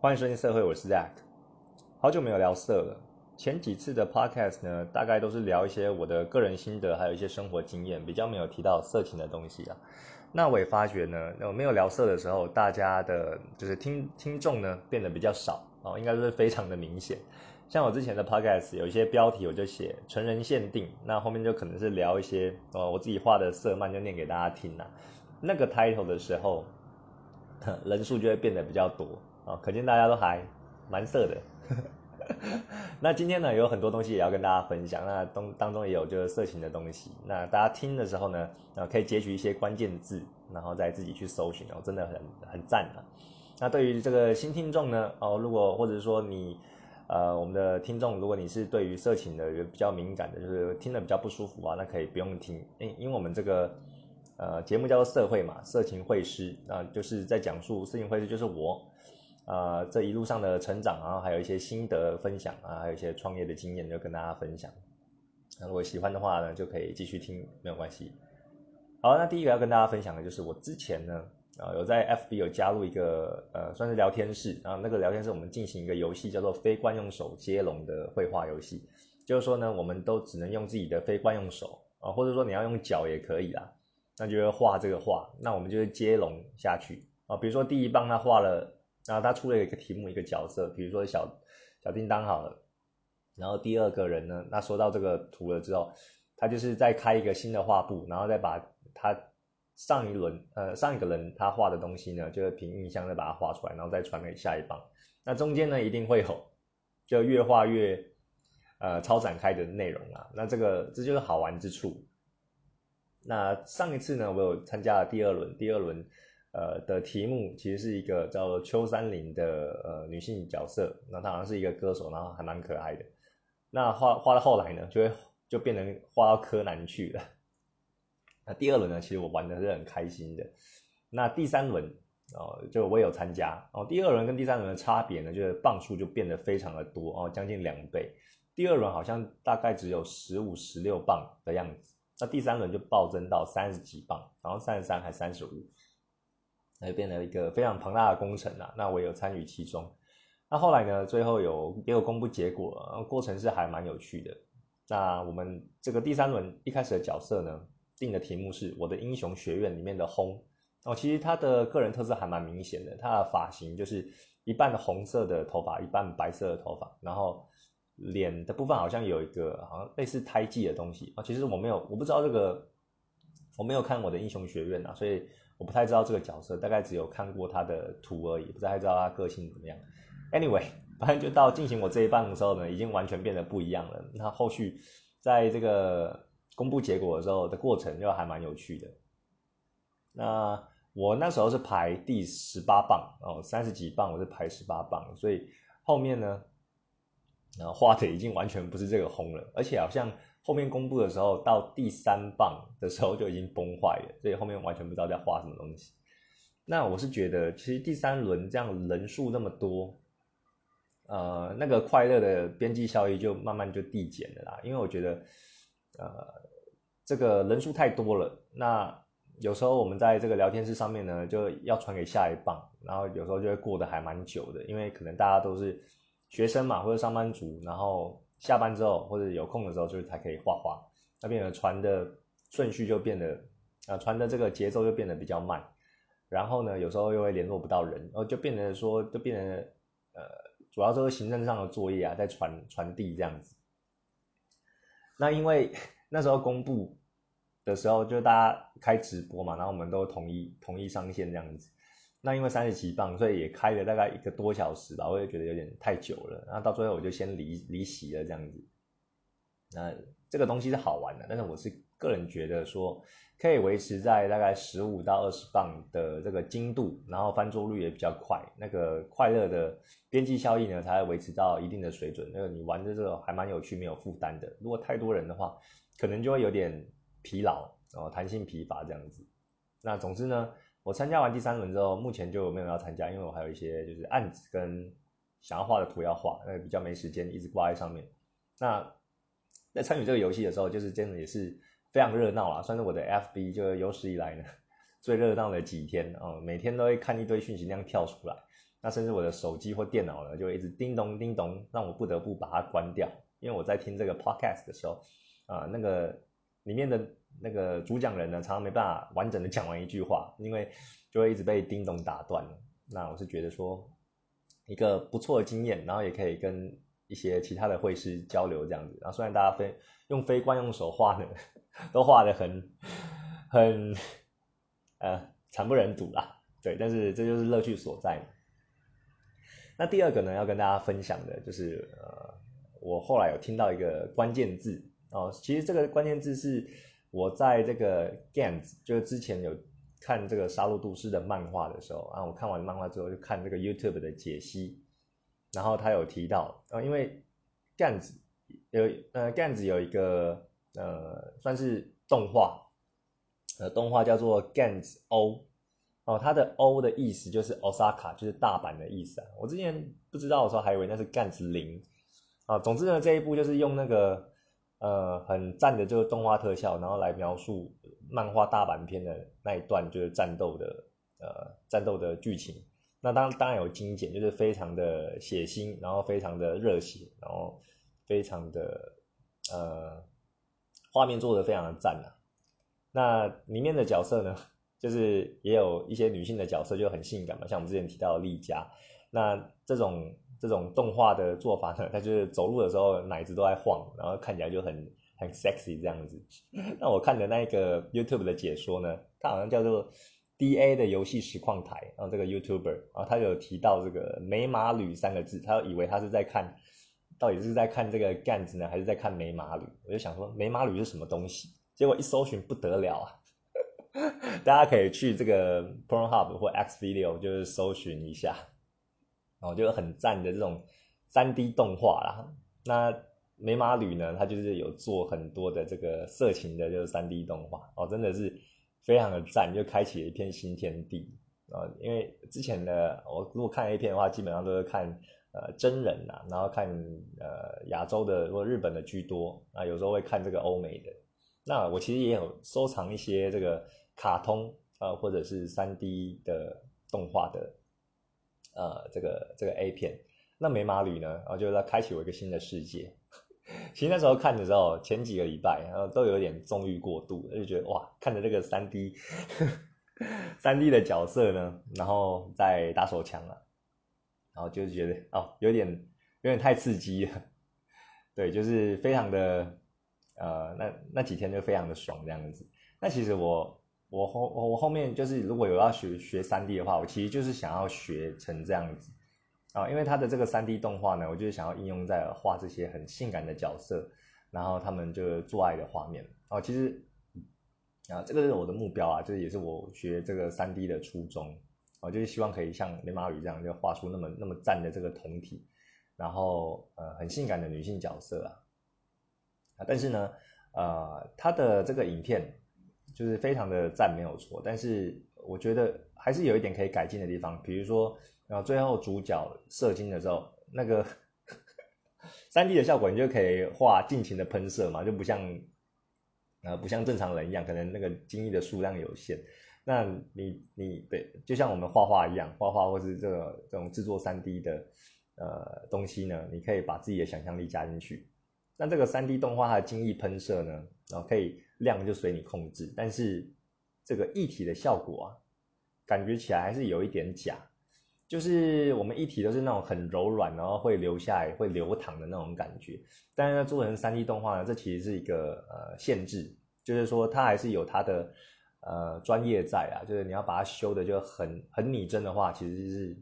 欢迎收听社会，我是 Zack。好久没有聊色了。前几次的 Podcast 呢，大概都是聊一些我的个人心得，还有一些生活经验，比较没有提到色情的东西啊。那我也发觉呢，那没有聊色的时候，大家的就是听听众呢变得比较少哦，应该是非常的明显。像我之前的 Podcast 有一些标题我就写成人限定，那后面就可能是聊一些呃我自己画的色漫，就念给大家听呐。那个 title 的时候，人数就会变得比较多。啊，可见大家都还蛮色的。那今天呢，有很多东西也要跟大家分享。那当当中也有就是色情的东西。那大家听的时候呢，啊，可以截取一些关键字，然后再自己去搜寻哦，真的很很赞啊。那对于这个新听众呢，哦，如果或者是说你，呃，我们的听众，如果你是对于色情的比较敏感的，就是听的比较不舒服啊，那可以不用听。因因为我们这个呃节目叫做社会嘛，色情会师啊，就是在讲述色情会师就是我。啊，这一路上的成长，然后还有一些心得分享啊，还有一些创业的经验，就跟大家分享。那如果喜欢的话呢，就可以继续听，没有关系。好，那第一个要跟大家分享的就是我之前呢，啊，有在 FB 有加入一个呃，算是聊天室啊，那个聊天室我们进行一个游戏，叫做非惯用手接龙的绘画游戏。就是说呢，我们都只能用自己的非惯用手啊，或者说你要用脚也可以啦，那就是画这个画，那我们就是接龙下去啊。比如说第一棒他画了。然后他出了一个题目，一个角色，比如说小小叮当好了。然后第二个人呢，那收到这个图了之后，他就是再开一个新的画布，然后再把他上一轮呃上一个人他画的东西呢，就是凭印象再把它画出来，然后再传给下一棒。那中间呢一定会有就越画越呃超展开的内容啊。那这个这就是好玩之处。那上一次呢，我有参加了第二轮，第二轮。呃的题目其实是一个叫做邱三林的呃女性角色，那她好像是一个歌手，然后还蛮可爱的。那画画到后来呢，就会就变成画到柯南去了。那第二轮呢，其实我玩的是很开心的。那第三轮哦，就我也有参加哦。第二轮跟第三轮的差别呢，就是磅数就变得非常的多哦，将近两倍。第二轮好像大概只有十五、十六磅的样子，那第三轮就暴增到三十几磅，然后三十三还三十五。那就变成一个非常庞大的工程啊！那我有参与其中。那后来呢？最后有也有公布结果，过程是还蛮有趣的。那我们这个第三轮一开始的角色呢，定的题目是我的英雄学院里面的轰哦。其实他的个人特色还蛮明显的，他的发型就是一半的红色的头发，一半白色的头发，然后脸的部分好像有一个好像类似胎记的东西啊。其实我没有，我不知道这个，我没有看我的英雄学院啊，所以。我不太知道这个角色，大概只有看过他的图而已，不太知道他个性怎么样。Anyway，反正就到进行我这一半的时候呢，已经完全变得不一样了。那后续在这个公布结果的时候的过程就还蛮有趣的。那我那时候是排第十八棒哦，三十几棒我是排十八棒，所以后面呢，然后，画的已经完全不是这个红了，而且好像。后面公布的时候，到第三棒的时候就已经崩坏了，所以后面完全不知道在画什么东西。那我是觉得，其实第三轮这样人数那么多，呃，那个快乐的边际效益就慢慢就递减了啦。因为我觉得，呃，这个人数太多了。那有时候我们在这个聊天室上面呢，就要传给下一棒，然后有时候就会过得还蛮久的，因为可能大家都是学生嘛，或者上班族，然后。下班之后或者有空的时候，就是才可以画画，那变得传的顺序就变得，呃，传的这个节奏就变得比较慢，然后呢，有时候又会联络不到人，然后就变得说，就变成，呃，主要都是行政上的作业啊，在传传递这样子。那因为那时候公布的时候，就大家开直播嘛，然后我们都同意同意上线这样子。那因为三十七磅，所以也开了大概一个多小时吧，我也觉得有点太久了。然后到最后我就先离离席了这样子。那这个东西是好玩的，但是我是个人觉得说，可以维持在大概十五到二十磅的这个精度，然后翻桌率也比较快，那个快乐的边际效益呢才会维持到一定的水准。那个你玩的这个还蛮有趣，没有负担的。如果太多人的话，可能就会有点疲劳，然后弹性疲乏这样子。那总之呢。我参加完第三轮之后，目前就没有要参加，因为我还有一些就是案子跟想要画的图要画，那比较没时间一直挂在上面。那在参与这个游戏的时候，就是真的也是非常热闹啦，算是我的 FB 就有史以来呢 最热闹的几天哦，每天都会看一堆讯息那样跳出来。那甚至我的手机或电脑呢，就一直叮咚叮咚，让我不得不把它关掉。因为我在听这个 podcast 的时候，啊，那个里面的那个主讲人呢，常常没办法完整的讲完一句话，因为就会一直被叮咚打断。那我是觉得说，一个不错的经验，然后也可以跟一些其他的会师交流这样子。然后虽然大家非用非惯用手画的，都画的很很呃惨不忍睹啦，对，但是这就是乐趣所在。那第二个呢，要跟大家分享的就是呃，我后来有听到一个关键字哦，其实这个关键字是我在这个 Gans，就是之前有看这个《杀戮都市》的漫画的时候啊，我看完漫画之后就看这个 YouTube 的解析，然后他有提到啊，因为 Gans 有呃 Gans 有一个呃算是动画，呃动画叫做 Gans O。哦，它的 O 的意思就是 Osaka，就是大阪的意思啊。我之前不知道的时候，还以为那是 Gans 零啊。总之呢，这一部就是用那个呃很赞的这个动画特效，然后来描述漫画大阪片的那一段就是战斗的呃战斗的剧情。那当当然有精简，就是非常的血腥，然后非常的热血，然后非常的呃画面做的非常的赞啊。那里面的角色呢？就是也有一些女性的角色就很性感嘛，像我们之前提到的丽佳，那这种这种动画的做法呢，它就是走路的时候奶子都在晃，然后看起来就很很 sexy 这样子。那我看的那个 YouTube 的解说呢，它好像叫做 DA 的游戏实况台，然后这个 YouTuber，然后他有提到这个美马吕三个字，他以为他是在看，到底是在看这个 Gans 呢，还是在看美马吕？我就想说美马吕是什么东西？结果一搜寻不得了啊！大家可以去这个 Pornhub 或 X Video，就是搜寻一下，然后就很赞的这种三 D 动画啦。那美马吕呢，他就是有做很多的这个色情的，就是三 D 动画哦，真的是非常的赞，就开启了一片新天地啊。因为之前的我如果看 A 片的话，基本上都是看呃真人呐，然后看呃亚洲的或日本的居多啊，有时候会看这个欧美的。那我其实也有收藏一些这个。卡通啊，或者是三 D 的动画的，呃，这个这个 A 片，那美马旅呢，然后就在开启我一个新的世界。其实那时候看的时候，前几个礼拜，然后都有点纵欲过度，就觉得哇，看着这个三 D，三 D 的角色呢，然后在打手枪啊，然后就觉得哦，有点有点太刺激了，对，就是非常的，呃，那那几天就非常的爽这样子。那其实我。我后我后面就是如果有要学学三 D 的话，我其实就是想要学成这样子啊，因为他的这个三 D 动画呢，我就是想要应用在画这些很性感的角色，然后他们就做爱的画面哦。其实啊，这个是我的目标啊，就是也是我学这个三 D 的初衷啊，就是希望可以像雷马吕这样，就画出那么那么赞的这个酮体，然后呃很性感的女性角色啊，但是呢呃，他的这个影片。就是非常的赞，没有错，但是我觉得还是有一点可以改进的地方，比如说，然后最后主角射精的时候，那个 三 D 的效果，你就可以画尽情的喷射嘛，就不像，呃，不像正常人一样，可能那个精液的数量有限。那你你对，就像我们画画一样，画画或是这个这种制作三 D 的呃东西呢，你可以把自己的想象力加进去。那这个三 D 动画它的精液喷射呢，然后可以。量就随你控制，但是这个一体的效果啊，感觉起来还是有一点假。就是我们一体都是那种很柔软，然后会流下来、会流淌的那种感觉。但是做成三 D 动画呢，这其实是一个呃限制，就是说它还是有它的呃专业在啊。就是你要把它修的就很很拟真的话，其实是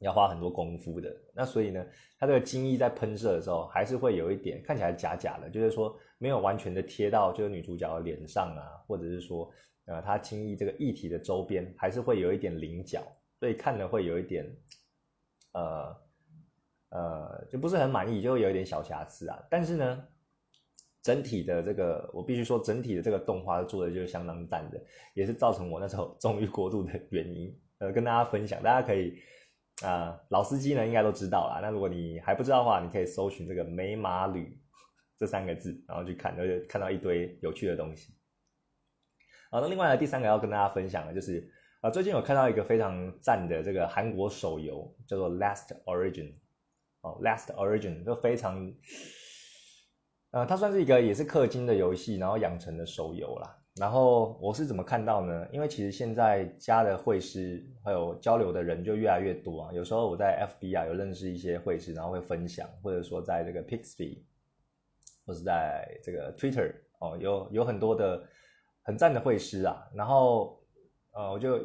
要花很多功夫的。那所以呢，它这个精液在喷射的时候，还是会有一点看起来假假的，就是说。没有完全的贴到就是女主角的脸上啊，或者是说，呃，她轻易这个液体的周边还是会有一点棱角，所以看了会有一点，呃，呃，就不是很满意，就会有一点小瑕疵啊。但是呢，整体的这个我必须说，整体的这个动画做的就是相当赞的，也是造成我那时候终于过度的原因。呃，跟大家分享，大家可以啊，老司机呢应该都知道啦。那如果你还不知道的话，你可以搜寻这个美马吕。这三个字，然后去看，然后看到一堆有趣的东西。好，那另外呢，第三个要跟大家分享的，就是啊，最近有看到一个非常赞的这个韩国手游，叫做 Last Origin，哦，Last Origin 就非常，呃，它算是一个也是氪金的游戏，然后养成的手游啦。然后我是怎么看到呢？因为其实现在加的会师还有交流的人就越来越多啊。有时候我在 FB 啊有认识一些会师，然后会分享，或者说在这个 Pixby，或是在这个 Twitter 哦，有有很多的很赞的会师啊。然后呃，我就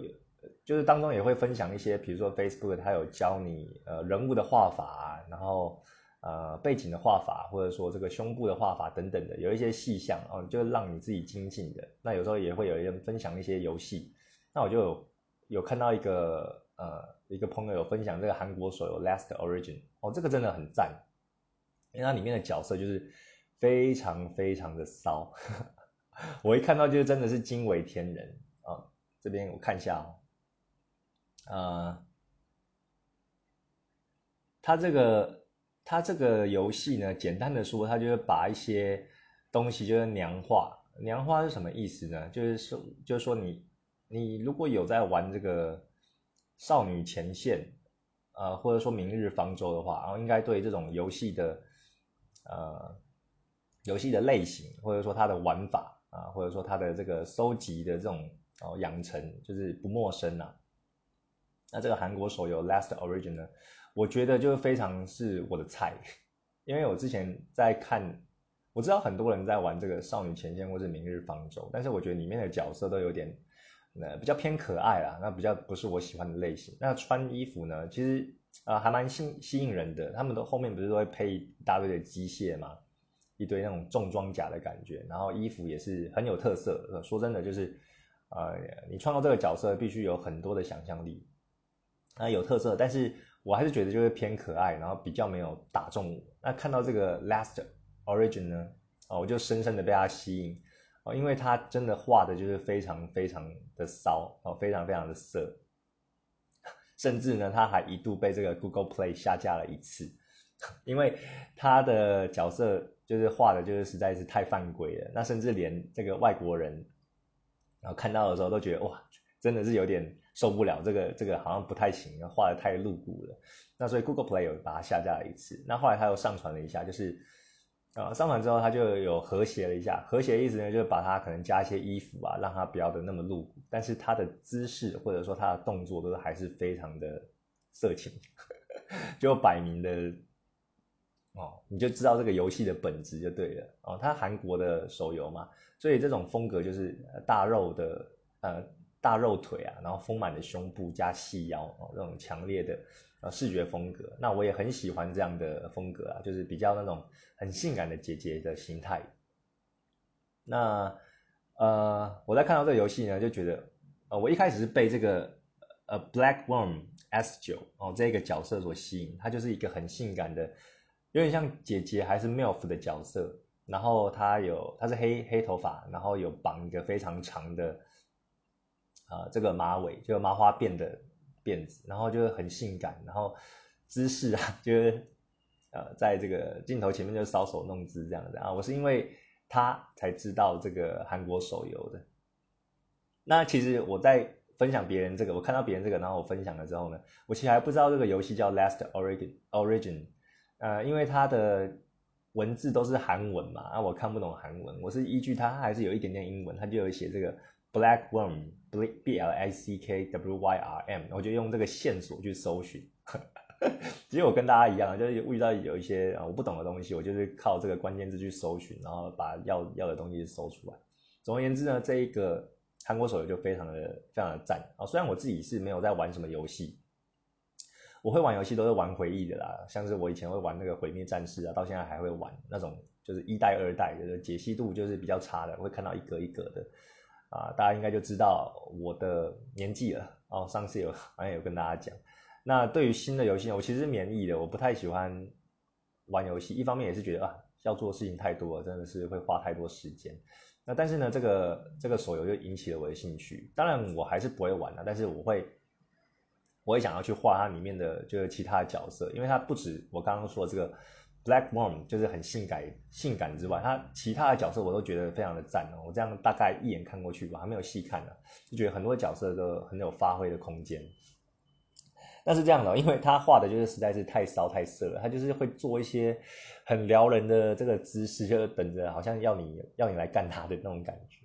就是当中也会分享一些，比如说 Facebook 它有教你呃人物的画法，然后。呃，背景的画法，或者说这个胸部的画法等等的，有一些细项哦，就让你自己精进的。那有时候也会有人分享一些游戏，那我就有有看到一个呃一个朋友有分享这个韩国手游 Last Origin 哦，这个真的很赞，因为它里面的角色就是非常非常的骚，我一看到就真的是惊为天人啊！这边我看一下哦，呃，他这个。它这个游戏呢，简单的说，它就是把一些东西就是娘化。娘化是什么意思呢？就是说，就是说你你如果有在玩这个少女前线，呃，或者说明日方舟的话，然后应该对这种游戏的呃游戏的类型，或者说它的玩法啊，或者说它的这个收集的这种哦养成，就是不陌生呐。那这个韩国手游 Last Origin 呢？我觉得就非常是我的菜，因为我之前在看，我知道很多人在玩这个少女前线或者明日方舟，但是我觉得里面的角色都有点，呃，比较偏可爱啦，那比较不是我喜欢的类型。那穿衣服呢，其实啊还蛮吸吸引人的，他们都后面不是都会配一大堆的机械嘛，一堆那种重装甲的感觉，然后衣服也是很有特色。说真的，就是呃，你创造这个角色必须有很多的想象力，啊，有特色，但是。我还是觉得就是偏可爱，然后比较没有打中我。那看到这个 Last Origin 呢，哦，我就深深的被它吸引，哦，因为他真的画的就是非常非常的骚，哦，非常非常的色，甚至呢，他还一度被这个 Google Play 下架了一次，因为他的角色就是画的就是实在是太犯规了。那甚至连这个外国人，然后看到的时候都觉得哇，真的是有点。受不了这个这个好像不太行，画的太露骨了。那所以 Google Play 有把它下架了一次。那后来他又上传了一下，就是啊上传之后他就有和谐了一下。和谐的意思呢，就是把它可能加一些衣服啊，让它不要的那么露骨。但是它的姿势或者说它的动作都是还是非常的色情，就摆明的哦，你就知道这个游戏的本质就对了哦。它韩国的手游嘛，所以这种风格就是大肉的呃。大肉腿啊，然后丰满的胸部加细腰哦，这种强烈的呃视觉风格，那我也很喜欢这样的风格啊，就是比较那种很性感的姐姐的形态。那呃，我在看到这个游戏呢，就觉得呃，我一开始是被这个呃 Black Worm S 九哦这个角色所吸引，它就是一个很性感的，有点像姐姐还是 MILF 的角色，然后她有她是黑黑头发，然后有绑一个非常长的。啊，这个马尾就麻花辫的辫子，然后就是很性感，然后姿势啊，就是呃，在这个镜头前面就搔首弄姿这样子啊。我是因为她才知道这个韩国手游的。那其实我在分享别人这个，我看到别人这个，然后我分享了之后呢，我其实还不知道这个游戏叫 Last Origin Origin，呃，因为它的文字都是韩文嘛，啊，我看不懂韩文，我是依据它还是有一点点英文，它就有写这个 Black Worm。B L I C K W Y R M，我就用这个线索去搜寻。其实我跟大家一样，就是遇到有一些啊我不懂的东西，我就是靠这个关键字去搜寻，然后把要要的东西搜出来。总而言之呢，这一个韩国手游就非常的非常的赞啊。虽然我自己是没有在玩什么游戏，我会玩游戏都是玩回忆的啦，像是我以前会玩那个毁灭战士啊，到现在还会玩那种就是一代二代的解析度就是比较差的，会看到一格一格的。啊，大家应该就知道我的年纪了哦。上次有好像有跟大家讲，那对于新的游戏，我其实是免疫的，我不太喜欢玩游戏。一方面也是觉得啊，要做的事情太多了，真的是会花太多时间。那但是呢，这个这个手游就引起了我的兴趣。当然我还是不会玩的，但是我会我也想要去画它里面的就是其他的角色，因为它不止我刚刚说这个 Black Worm 就是很性感性感之外，他其他的角色我都觉得非常的赞哦。我这样大概一眼看过去，我还没有细看呢，就觉得很多角色都很有发挥的空间。那是这样的，因为他画的就是实在是太骚太色了，他就是会做一些很撩人的这个姿势，就等着好像要你要你来干他的那种感觉。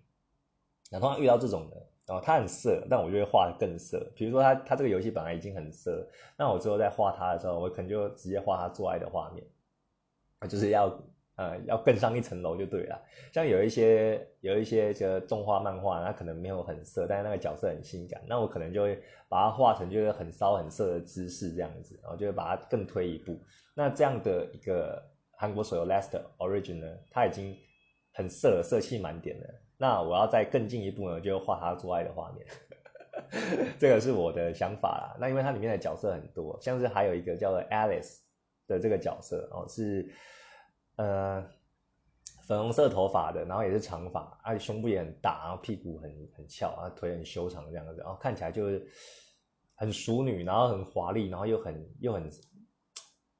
那通常遇到这种的，然后他很色，但我就会画的更色。比如说他他这个游戏本来已经很色，那我之后在画他的时候，我可能就直接画他做爱的画面。就是要呃要更上一层楼就对了，像有一些有一些这个动画漫画，它可能没有很色，但是那个角色很性感，那我可能就会把它画成就是很骚很色的姿势这样子，然后就会把它更推一步。那这样的一个韩国手游 Last Origin 呢，它已经很色色气满点了。那我要再更进一步呢，就画他做爱的画面，这个是我的想法啦。那因为它里面的角色很多，像是还有一个叫做 Alice。的这个角色哦是，呃，粉红色头发的，然后也是长发，而且胸部也很大，然后屁股很很翘，啊腿很修长这样子，然后看起来就是很淑女，然后很华丽，然后又很又很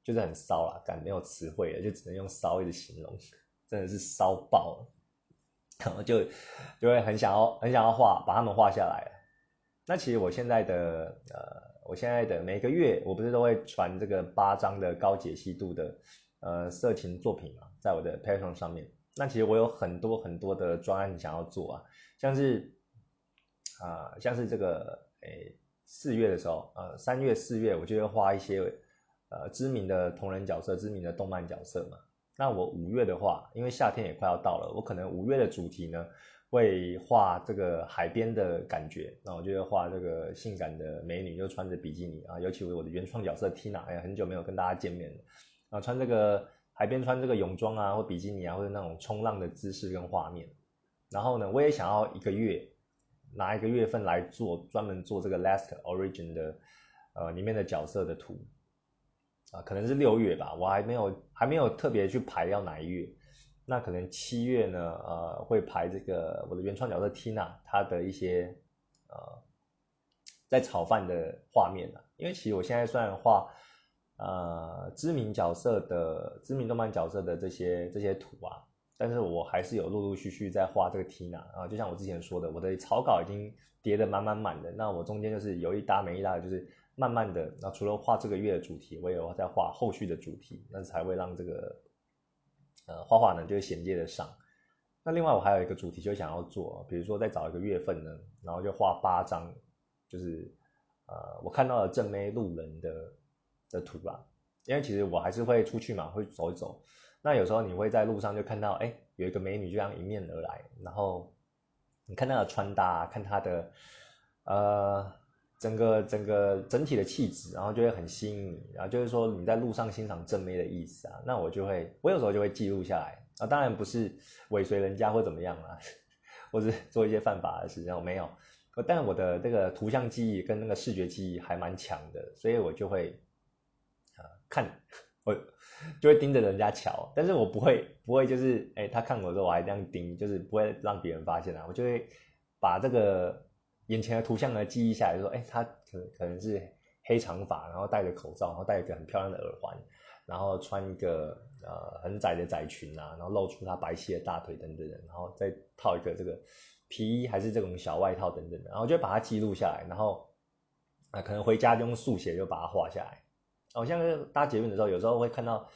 就是很骚啦，感没有词汇了，就只能用骚一直形容，真的是骚爆了，然后就就会很想要很想要画，把他们画下来。那其实我现在的呃。我现在的每个月，我不是都会传这个八张的高解析度的呃色情作品嘛，在我的 Patreon 上面。那其实我有很多很多的专案想要做啊，像是啊，像是这个诶四月的时候，呃三月四月，我就会画一些呃知名的同人角色、知名的动漫角色嘛。那我五月的话，因为夏天也快要到了，我可能五月的主题呢。会画这个海边的感觉，那我就会画这个性感的美女，就穿着比基尼啊，尤其我的原创角色 Tina，哎，很久没有跟大家见面了啊，穿这个海边穿这个泳装啊，或比基尼啊，或者那种冲浪的姿势跟画面。然后呢，我也想要一个月拿一个月份来做专门做这个 Last Origin 的呃里面的角色的图啊，可能是六月吧，我还没有还没有特别去排要哪一月。那可能七月呢，呃，会排这个我的原创角色 Tina 她的一些呃在炒饭的画面啊，因为其实我现在虽然画呃知名角色的知名动漫角色的这些这些图啊，但是我还是有陆陆续续在画这个 Tina 啊，就像我之前说的，我的草稿已经叠得满满满的，那我中间就是有一搭没一搭的，就是慢慢的，那除了画这个月的主题，我也有在画后续的主题，那才会让这个。呃，画画呢就衔接得上。那另外我还有一个主题，就想要做，比如说再找一个月份呢，然后就画八张，就是呃我看到的正妹路人的的图吧。因为其实我还是会出去嘛，会走一走。那有时候你会在路上就看到，哎，有一个美女这样迎面而来，然后你看她的穿搭，看她的呃。整个整个整体的气质，然后就会很吸引你，然后就是说你在路上欣赏正妹的意思啊，那我就会，我有时候就会记录下来。啊，当然不是尾随人家或怎么样啊，或者做一些犯法的事，我没有，但我的这个图像记忆跟那个视觉记忆还蛮强的，所以我就会啊看，我就会盯着人家瞧，但是我不会不会就是，哎，他看我的时候我还这样盯，就是不会让别人发现啊，我就会把这个。眼前的图像呢，记忆下来，说，哎，他可能可能是黑长发，然后戴着口罩，然后戴一个很漂亮的耳环，然后穿一个呃很窄的窄裙啊，然后露出他白皙的大腿等等，然后再套一个这个皮衣还是这种小外套等等的，然后就把它记录下来，然后啊可能回家就用速写就把它画下来。好像是搭捷运的时候，有时候会看到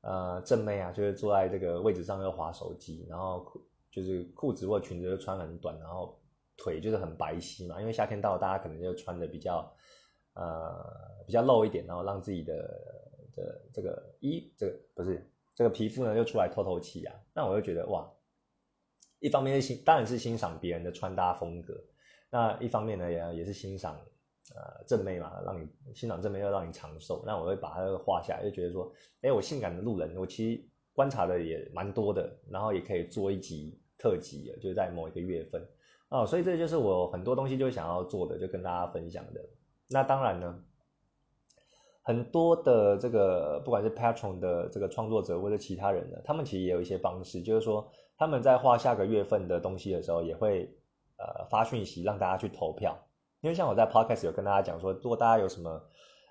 呃正妹啊，就是坐在这个位置上又滑手机，然后就是裤子或裙子就穿很短，然后。腿就是很白皙嘛，因为夏天到了，大家可能就穿的比较，呃，比较露一点，然后让自己的的这个衣，这个不是这个皮肤呢，就出来透透气啊。那我就觉得哇，一方面是欣，当然是欣赏别人的穿搭风格，那一方面呢，也也是欣赏呃正妹嘛，让你欣赏正妹要让你长寿。那我会把它画下来，就觉得说，哎，我性感的路人，我其实观察的也蛮多的，然后也可以做一集特辑，就在某一个月份。哦，所以这就是我很多东西就想要做的，就跟大家分享的。那当然呢，很多的这个不管是 Patron 的这个创作者或者其他人呢，他们其实也有一些方式，就是说他们在画下个月份的东西的时候，也会呃发讯息让大家去投票。因为像我在 Podcast 有跟大家讲说，如果大家有什么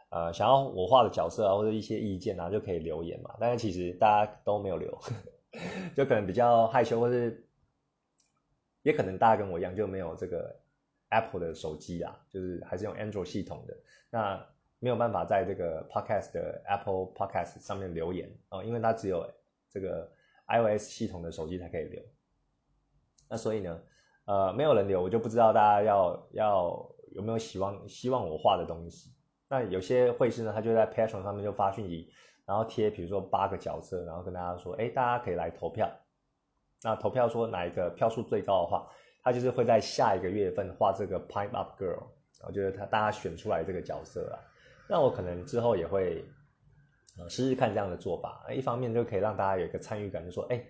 呃想要我画的角色啊或者一些意见啊，就可以留言嘛。但是其实大家都没有留，就可能比较害羞，或是也可能大家跟我一样就没有这个 Apple 的手机啊，就是还是用 Android 系统的，那没有办法在这个 Podcast 的 Apple Podcast 上面留言哦，因为它只有这个 iOS 系统的手机才可以留。那所以呢，呃，没有人留，我就不知道大家要要有没有希望希望我画的东西。那有些会师呢，他就在 Patreon 上面就发讯息，然后贴，比如说八个角色，然后跟大家说，哎，大家可以来投票。那投票说哪一个票数最高的话，他就是会在下一个月份画这个 Pipe Up Girl，我觉得他大家选出来这个角色啊。那我可能之后也会呃试试看这样的做法，一方面就可以让大家有一个参与感，就说，哎。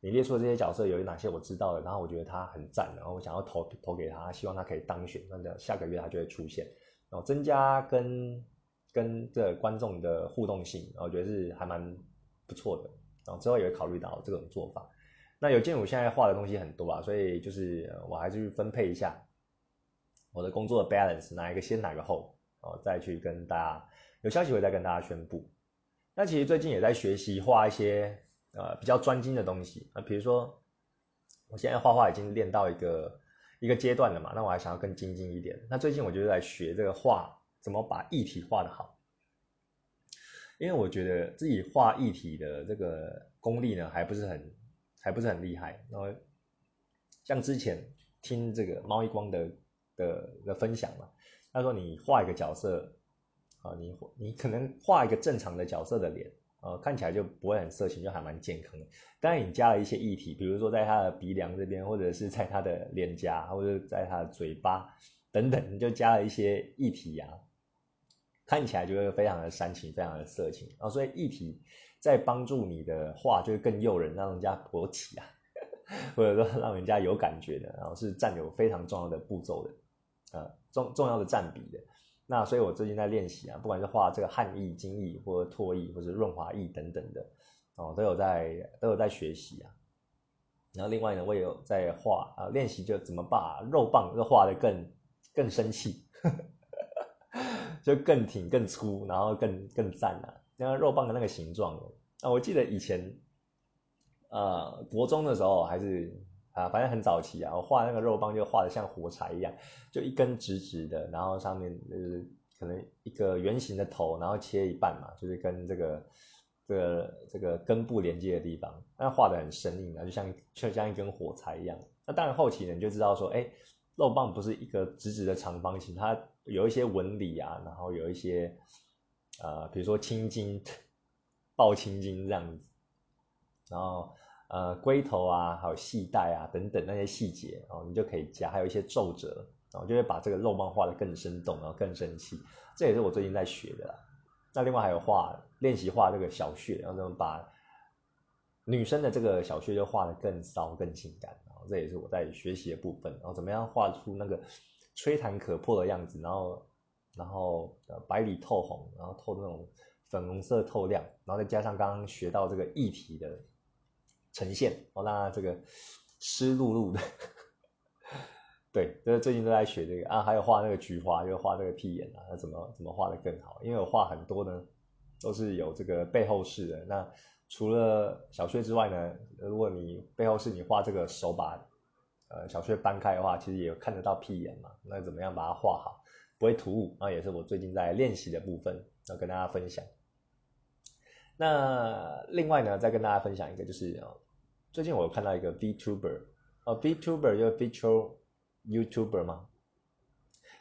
你列出的这些角色有哪些我知道的，然后我觉得他很赞，然后我想要投投给他，希望他可以当选，那下个月他就会出现，然后增加跟跟这观众的互动性，我觉得是还蛮不错的，然后之后也会考虑到这种做法。那有鉴于我现在画的东西很多啊，所以就是我还是去分配一下我的工作的 balance，哪一个先哪个后，哦再去跟大家有消息会再跟大家宣布。那其实最近也在学习画一些。呃，比较专精的东西啊，比如说，我现在画画已经练到一个一个阶段了嘛，那我还想要更精进一点。那最近我就在学这个画，怎么把议题画得好。因为我觉得自己画议题的这个功力呢，还不是很还不是很厉害。然后，像之前听这个猫一光的的的分享嘛，他说你画一个角色啊，你你可能画一个正常的角色的脸。呃，看起来就不会很色情，就还蛮健康的。当然，你加了一些液体，比如说在他的鼻梁这边，或者是在他的脸颊，或者在他的嘴巴等等，你就加了一些液体啊，看起来就会非常的煽情，非常的色情啊。所以液体在帮助你的话就会更诱人，让人家勃起啊，或者说让人家有感觉的，然后是占有非常重要的步骤的，呃，重重要的占比的。那所以，我最近在练习啊，不管是画这个汉译、精译，或者拓译，或者润滑译等等的，哦，都有在都有在学习啊。然后另外呢，我也有在画啊，练习就怎么把肉棒就画的更更生气，就更挺、更粗，然后更更赞啊。那个肉棒的那个形状啊，我记得以前，呃，国中的时候还是。啊，反正很早期啊，我画那个肉棒就画的像火柴一样，就一根直直的，然后上面就是可能一个圆形的头，然后切一半嘛，就是跟这个这个这个根部连接的地方，那画的很生硬啊，就像就像一根火柴一样。那当然后期呢，你就知道说，哎，肉棒不是一个直直的长方形，它有一些纹理啊，然后有一些呃，比如说青筋、爆青筋这样子，然后。呃，龟头啊，还有系带啊，等等那些细节哦，你就可以加，还有一些皱褶，然后就会把这个肉棒画的更生动，然后更生气。这也是我最近在学的啦。那另外还有画，练习画这个小穴，然后怎么把女生的这个小穴就画的更骚、更性感。然后这也是我在学习的部分。然后怎么样画出那个吹弹可破的样子，然后然后呃白里透红，然后透那种粉红色透亮，然后再加上刚刚学到这个液体的。呈现哦，那这个湿漉漉的，对，就是最近都在学这个啊，还有画那个菊花，就画这个屁眼啊，那怎么怎么画的更好？因为我画很多呢，都是有这个背后式的。那除了小穴之外呢，如果你背后是你画这个手把呃小穴搬开的话，其实也看得到屁眼嘛。那怎么样把它画好，不会突兀？那也是我最近在练习的部分，要跟大家分享。那另外呢，再跟大家分享一个，就是。最近我看到一个 VTuber，呃，VTuber 就是 Virtual YouTuber 嘛，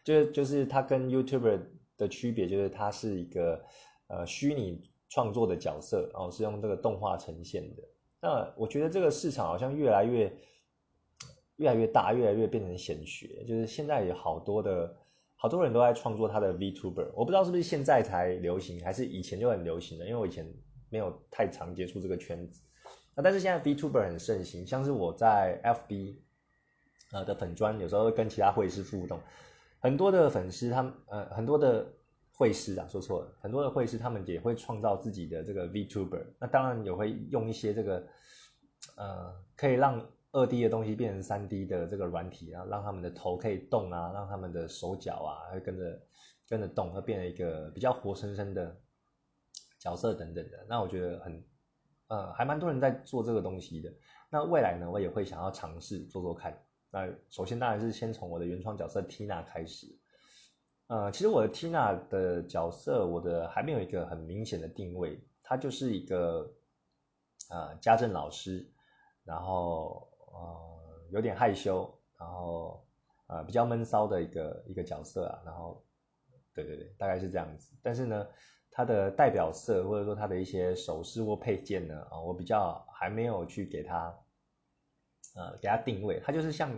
就是就是它跟 YouTuber 的区别就是它是一个呃虚拟创作的角色，然后是用这个动画呈现的。那我觉得这个市场好像越来越越来越大，越来越变成显学，就是现在有好多的好多人都在创作他的 VTuber，我不知道是不是现在才流行，还是以前就很流行的，因为我以前没有太常接触这个圈子。那但是现在 VTuber 很盛行，像是我在 FB 呃的粉砖，有时候跟其他会师互动，很多的粉丝他们呃很多的会师啊，说错了，很多的会师他们也会创造自己的这个 VTuber，那当然也会用一些这个呃可以让二 D 的东西变成三 D 的这个软体啊，让他们的头可以动啊，让他们的手脚啊会跟着跟着动，会变成一个比较活生生的角色等等的。那我觉得很，呃，还蛮多人在做这个东西的。那未来呢，我也会想要尝试做做看。那首先当然是先从我的原创角色 Tina 开始。呃，其实我的 Tina 的角色，我的还没有一个很明显的定位，她就是一个呃家政老师，然后呃有点害羞，然后呃比较闷骚的一个一个角色啊。然后对对对，大概是这样子。但是呢，她的代表色或者说她的一些首饰或配件呢，啊，我比较还没有去给她。呃，给他定位，他就是像，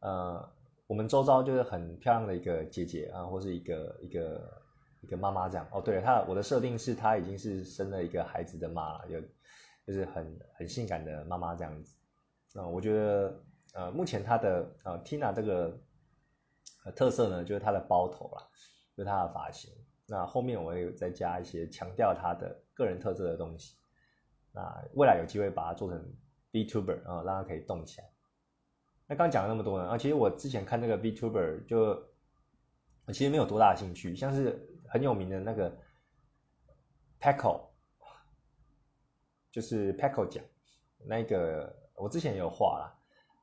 呃，我们周遭就是很漂亮的一个姐姐啊，或是一个一个一个妈妈这样。哦，对，他我的设定是她已经是生了一个孩子的妈，有就是很很性感的妈妈这样子。那我觉得，呃，目前他的呃 Tina 这个特色呢，就是他的包头啦，就是他的发型。那后面我也有再加一些强调他的个人特色的东西。那未来有机会把它做成。Vtuber 啊，让它可以动起来。那刚讲了那么多呢啊，其实我之前看那个 Vtuber 就，其实没有多大兴趣。像是很有名的那个 Paco，就是 Paco 奖那个，我之前也有画啦。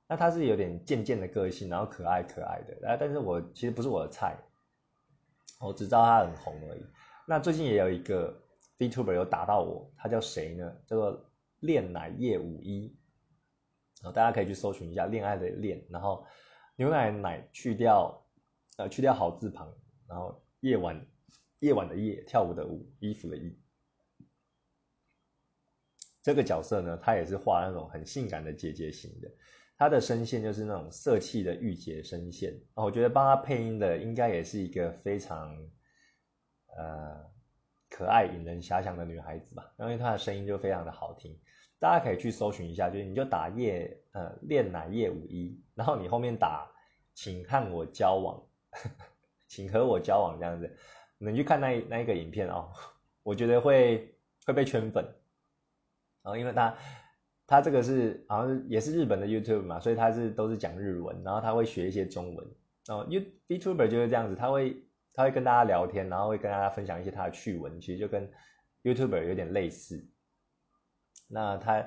那他是有点贱贱的个性，然后可爱可爱的。啊，但是我其实不是我的菜，我只知道他很红而已。那最近也有一个 Vtuber 有打到我，他叫谁呢？叫做。恋奶夜五一，啊，大家可以去搜寻一下“恋爱的恋”，然后牛奶奶去掉，呃，去掉好字旁，然后夜晚夜晚的夜，跳舞的舞，衣服的衣。这个角色呢，他也是画那种很性感的姐姐型的，他的声线就是那种色气的御姐声线。啊，我觉得帮他配音的应该也是一个非常，呃。可爱引人遐想的女孩子吧，因为她的声音就非常的好听，大家可以去搜寻一下，就是你就打夜呃恋奶夜舞一，然后你后面打请和我交往，请和我交往这样子，你去看那那一个影片哦，我觉得会会被圈粉，然后因为他他这个是好像是也是日本的 YouTube 嘛，所以他是都是讲日文，然后他会学一些中文，然后 You YouTuber 就是这样子，他会。他会跟大家聊天，然后会跟大家分享一些他的趣闻，其实就跟 YouTuber 有点类似。那他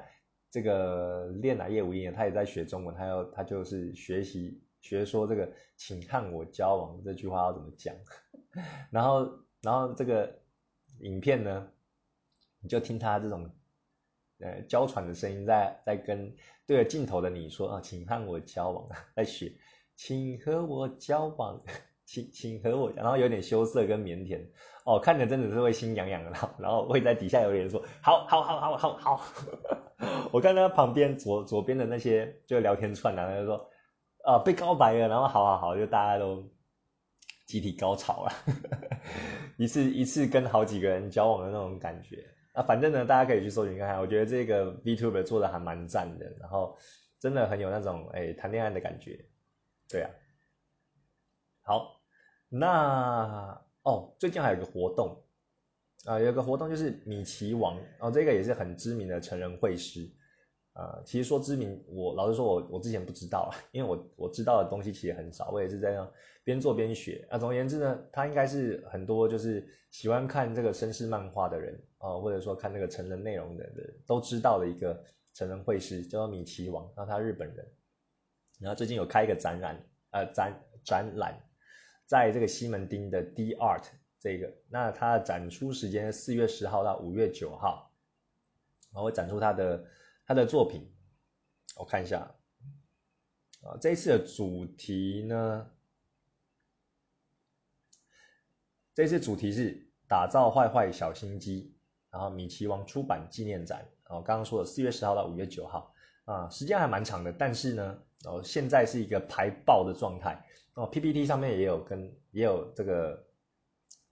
这个练哪业务音，他也在学中文，他要他就是学习学说这个“请看我交往”这句话要怎么讲。然后，然后这个影片呢，你就听他这种呃娇喘的声音，在在跟对着镜头的你说啊，“请看我交往”，在学“请和我交往”。请请和我，然后有点羞涩跟腼腆。哦，看着真的是会心痒痒的，然 后然后会在底下有人说好好好好好好，我看他旁边左左边的那些就聊天串，然后就说啊被告白了，然后好好好，就大家都集体高潮了，一次一次跟好几个人交往的那种感觉。啊，反正呢大家可以去搜寻看看，我觉得这个 Vtuber 做的还蛮赞的，然后真的很有那种哎谈恋爱的感觉，对啊，好。那哦，最近还有个活动啊，有个活动就是米奇王，哦这个也是很知名的成人会师，呃，其实说知名，我老实说，我我之前不知道，因为我我知道的东西其实很少，我也是在那边做边学。啊，总而言之呢，他应该是很多就是喜欢看这个绅士漫画的人啊，或者说看那个成人内容的人都知道的一个成人绘师，叫做米奇王，然后他日本人，然后最近有开一个展览，呃，展展览。在这个西门町的 D Art 这个，那它的展出时间是四月十号到五月九号，然后展出他的他的作品，我看一下，啊，这一次的主题呢，这次主题是打造坏坏小心机，然后米奇王出版纪念展，哦，刚刚说的四月十号到五月九号，啊，时间还蛮长的，但是呢，哦，现在是一个排爆的状态。哦，PPT 上面也有跟也有这个，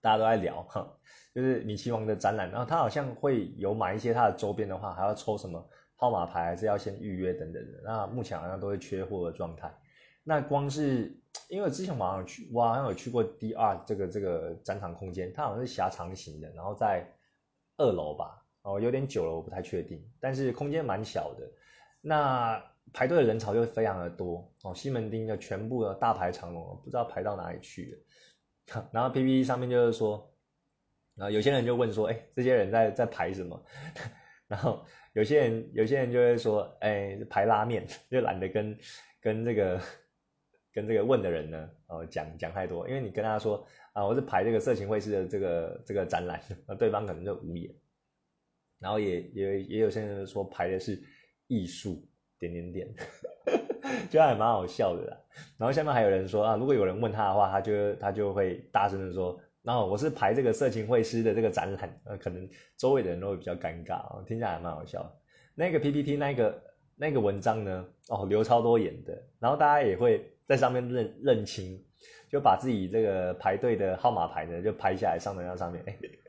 大家都在聊哈，就是米奇王的展览，然后他好像会有买一些他的周边的话，还要抽什么号码牌，还是要先预约等等的。那目前好像都是缺货的状态。那光是因为之前我好像去，我好像有去过 DR 这个这个展场空间，它好像是狭长型的，然后在二楼吧，哦，有点久了，我不太确定，但是空间蛮小的。那排队的人潮就非常的多哦，西门町的全部的大排长龙，不知道排到哪里去了。然后 PPT 上面就是说，啊，有些人就问说，哎，这些人在在排什么？然后有些人有些人就会说，哎，排拉面，就懒得跟跟这个跟这个问的人呢，哦，讲讲太多，因为你跟他说啊，我是排这个色情会师的这个这个展览，那对方可能就无言。然后也也也有些人说排的是艺术点点点，就还蛮好笑的啦。然后下面还有人说啊，如果有人问他的话，他就他就会大声的说，然后我是排这个色情会师的这个展览，呃，可能周围的人都会比较尴尬哦，听起来还蛮好笑。那个 PPT 那个那个文章呢，哦，留超多言的，然后大家也会在上面认认清。就把自己这个排队的号码牌呢，就拍下来上到那上面，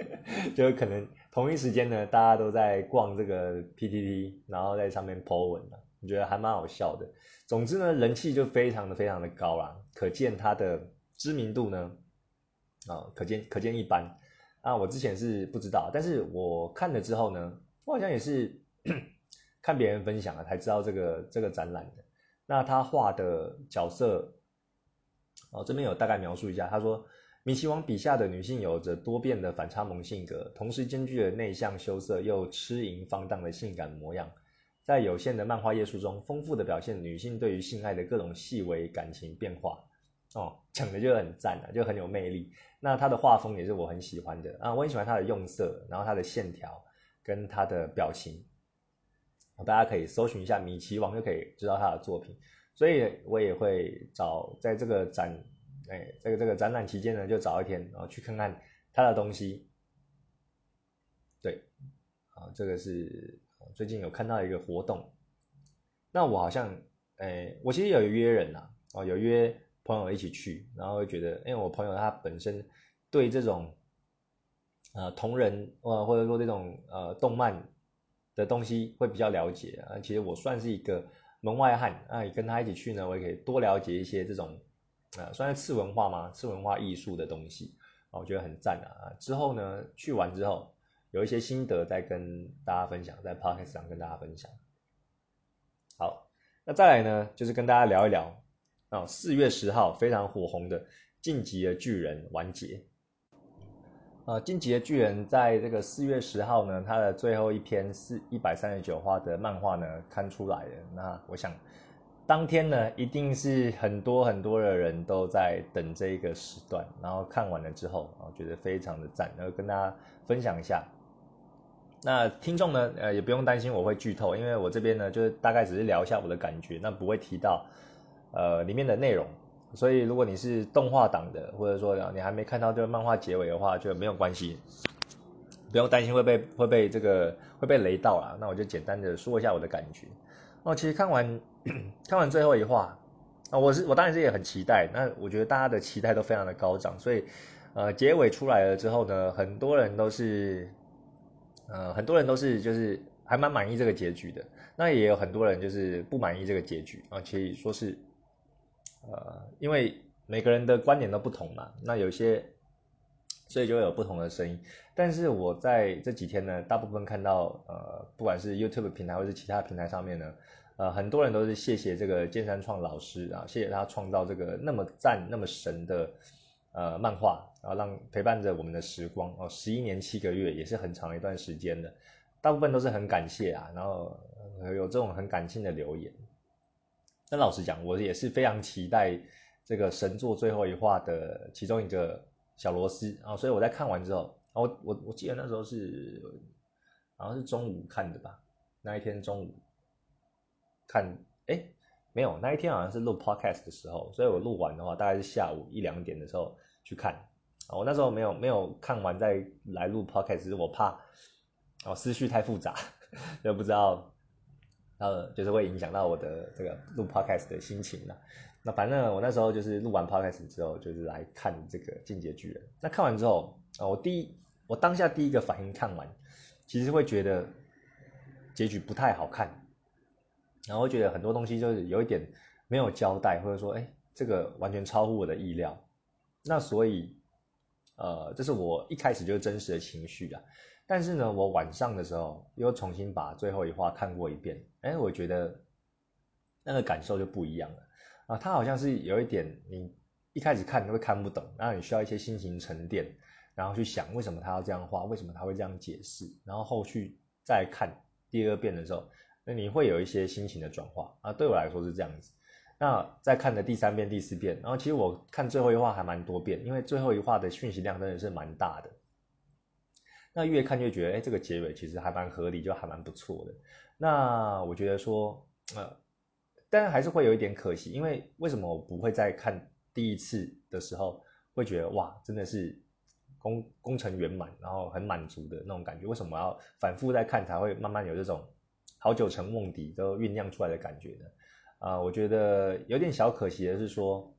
就可能同一时间呢，大家都在逛这个 PTT，然后在上面 po 文了，我觉得还蛮好笑的。总之呢，人气就非常的非常的高啦，可见它的知名度呢，啊，可见可见一斑。啊，我之前是不知道，但是我看了之后呢，我好像也是 看别人分享了才知道这个这个展览的。那他画的角色。哦，这边有大概描述一下，他说，米奇王笔下的女性有着多变的反差萌性格，同时兼具了内向羞涩又痴淫放荡的性感模样，在有限的漫画页数中，丰富的表现女性对于性爱的各种细微感情变化。哦，讲的就很赞啊，就很有魅力。那他的画风也是我很喜欢的啊，我很喜欢他的用色，然后他的线条跟他的表情，大家可以搜寻一下米奇王就可以知道他的作品。所以我也会找在这个展，哎，这个这个展览期间呢，就找一天，然后去看看他的东西。对，啊，这个是最近有看到一个活动，那我好像，哎，我其实有约人呐，哦，有约朋友一起去，然后会觉得，因为我朋友他本身对这种，呃，同人呃或者说这种呃动漫的东西会比较了解啊，其实我算是一个。门外汉啊，你跟他一起去呢，我也可以多了解一些这种，呃，算是次文化吗？次文化艺术的东西啊，我觉得很赞啊。之后呢，去完之后有一些心得再跟大家分享，在 podcast 上跟大家分享。好，那再来呢，就是跟大家聊一聊啊，四月十号非常火红的《晋级的巨人》完结。呃，晋级的巨人在这个四月十号呢，它的最后一篇是一百三十九话的漫画呢刊出来了。那我想，当天呢一定是很多很多的人都在等这一个时段，然后看完了之后啊，觉得非常的赞，然后跟大家分享一下。那听众呢，呃，也不用担心我会剧透，因为我这边呢就是大概只是聊一下我的感觉，那不会提到呃里面的内容。所以，如果你是动画党的，或者说你还没看到这个漫画结尾的话，就没有关系，不用担心会被会被这个会被雷到啦。那我就简单的说一下我的感觉。哦，其实看完 看完最后一话啊，我是我当然是也很期待。那我觉得大家的期待都非常的高涨，所以呃，结尾出来了之后呢，很多人都是呃很多人都是就是还蛮满意这个结局的。那也有很多人就是不满意这个结局啊，可以说是。呃，因为每个人的观点都不同嘛，那有些，所以就会有不同的声音。但是我在这几天呢，大部分看到，呃，不管是 YouTube 平台或是其他平台上面呢，呃，很多人都是谢谢这个剑山创老师啊，谢谢他创造这个那么赞、那么神的呃漫画，然后让陪伴着我们的时光哦，十一年七个月也是很长一段时间的，大部分都是很感谢啊，然后有这种很感性的留言。那老实讲，我也是非常期待这个神作最后一话的其中一个小螺丝啊，所以我在看完之后，我我我记得那时候是好像是中午看的吧，那一天中午看，哎，没有，那一天好像是录 podcast 的时候，所以我录完的话大概是下午一两点的时候去看，我那时候没有没有看完再来录 podcast，只是我怕哦思绪太复杂，就不知道。呃，就是会影响到我的这个录 podcast 的心情了。那反正我那时候就是录完 podcast 之后，就是来看这个《进阶巨人》。那看完之后啊，我第一，我当下第一个反应看完，其实会觉得结局不太好看，然后会觉得很多东西就是有一点没有交代，或者说，哎，这个完全超乎我的意料。那所以，呃，这是我一开始就是真实的情绪啊。但是呢，我晚上的时候又重新把最后一话看过一遍，哎，我觉得那个感受就不一样了啊。它好像是有一点，你一开始看你会看不懂，然后你需要一些心情沉淀，然后去想为什么他要这样画，为什么他会这样解释，然后后续再看第二遍的时候，那你会有一些心情的转化啊。对我来说是这样子。那再看的第三遍、第四遍，然后其实我看最后一话还蛮多遍，因为最后一话的讯息量真的是蛮大的。那越看越觉得，哎，这个结尾其实还蛮合理，就还蛮不错的。那我觉得说，呃，但还是会有一点可惜，因为为什么我不会再看第一次的时候会觉得哇，真的是功功成圆满，然后很满足的那种感觉？为什么要反复再看才会慢慢有这种好久成梦底都酝酿出来的感觉呢？啊，我觉得有点小可惜的是说，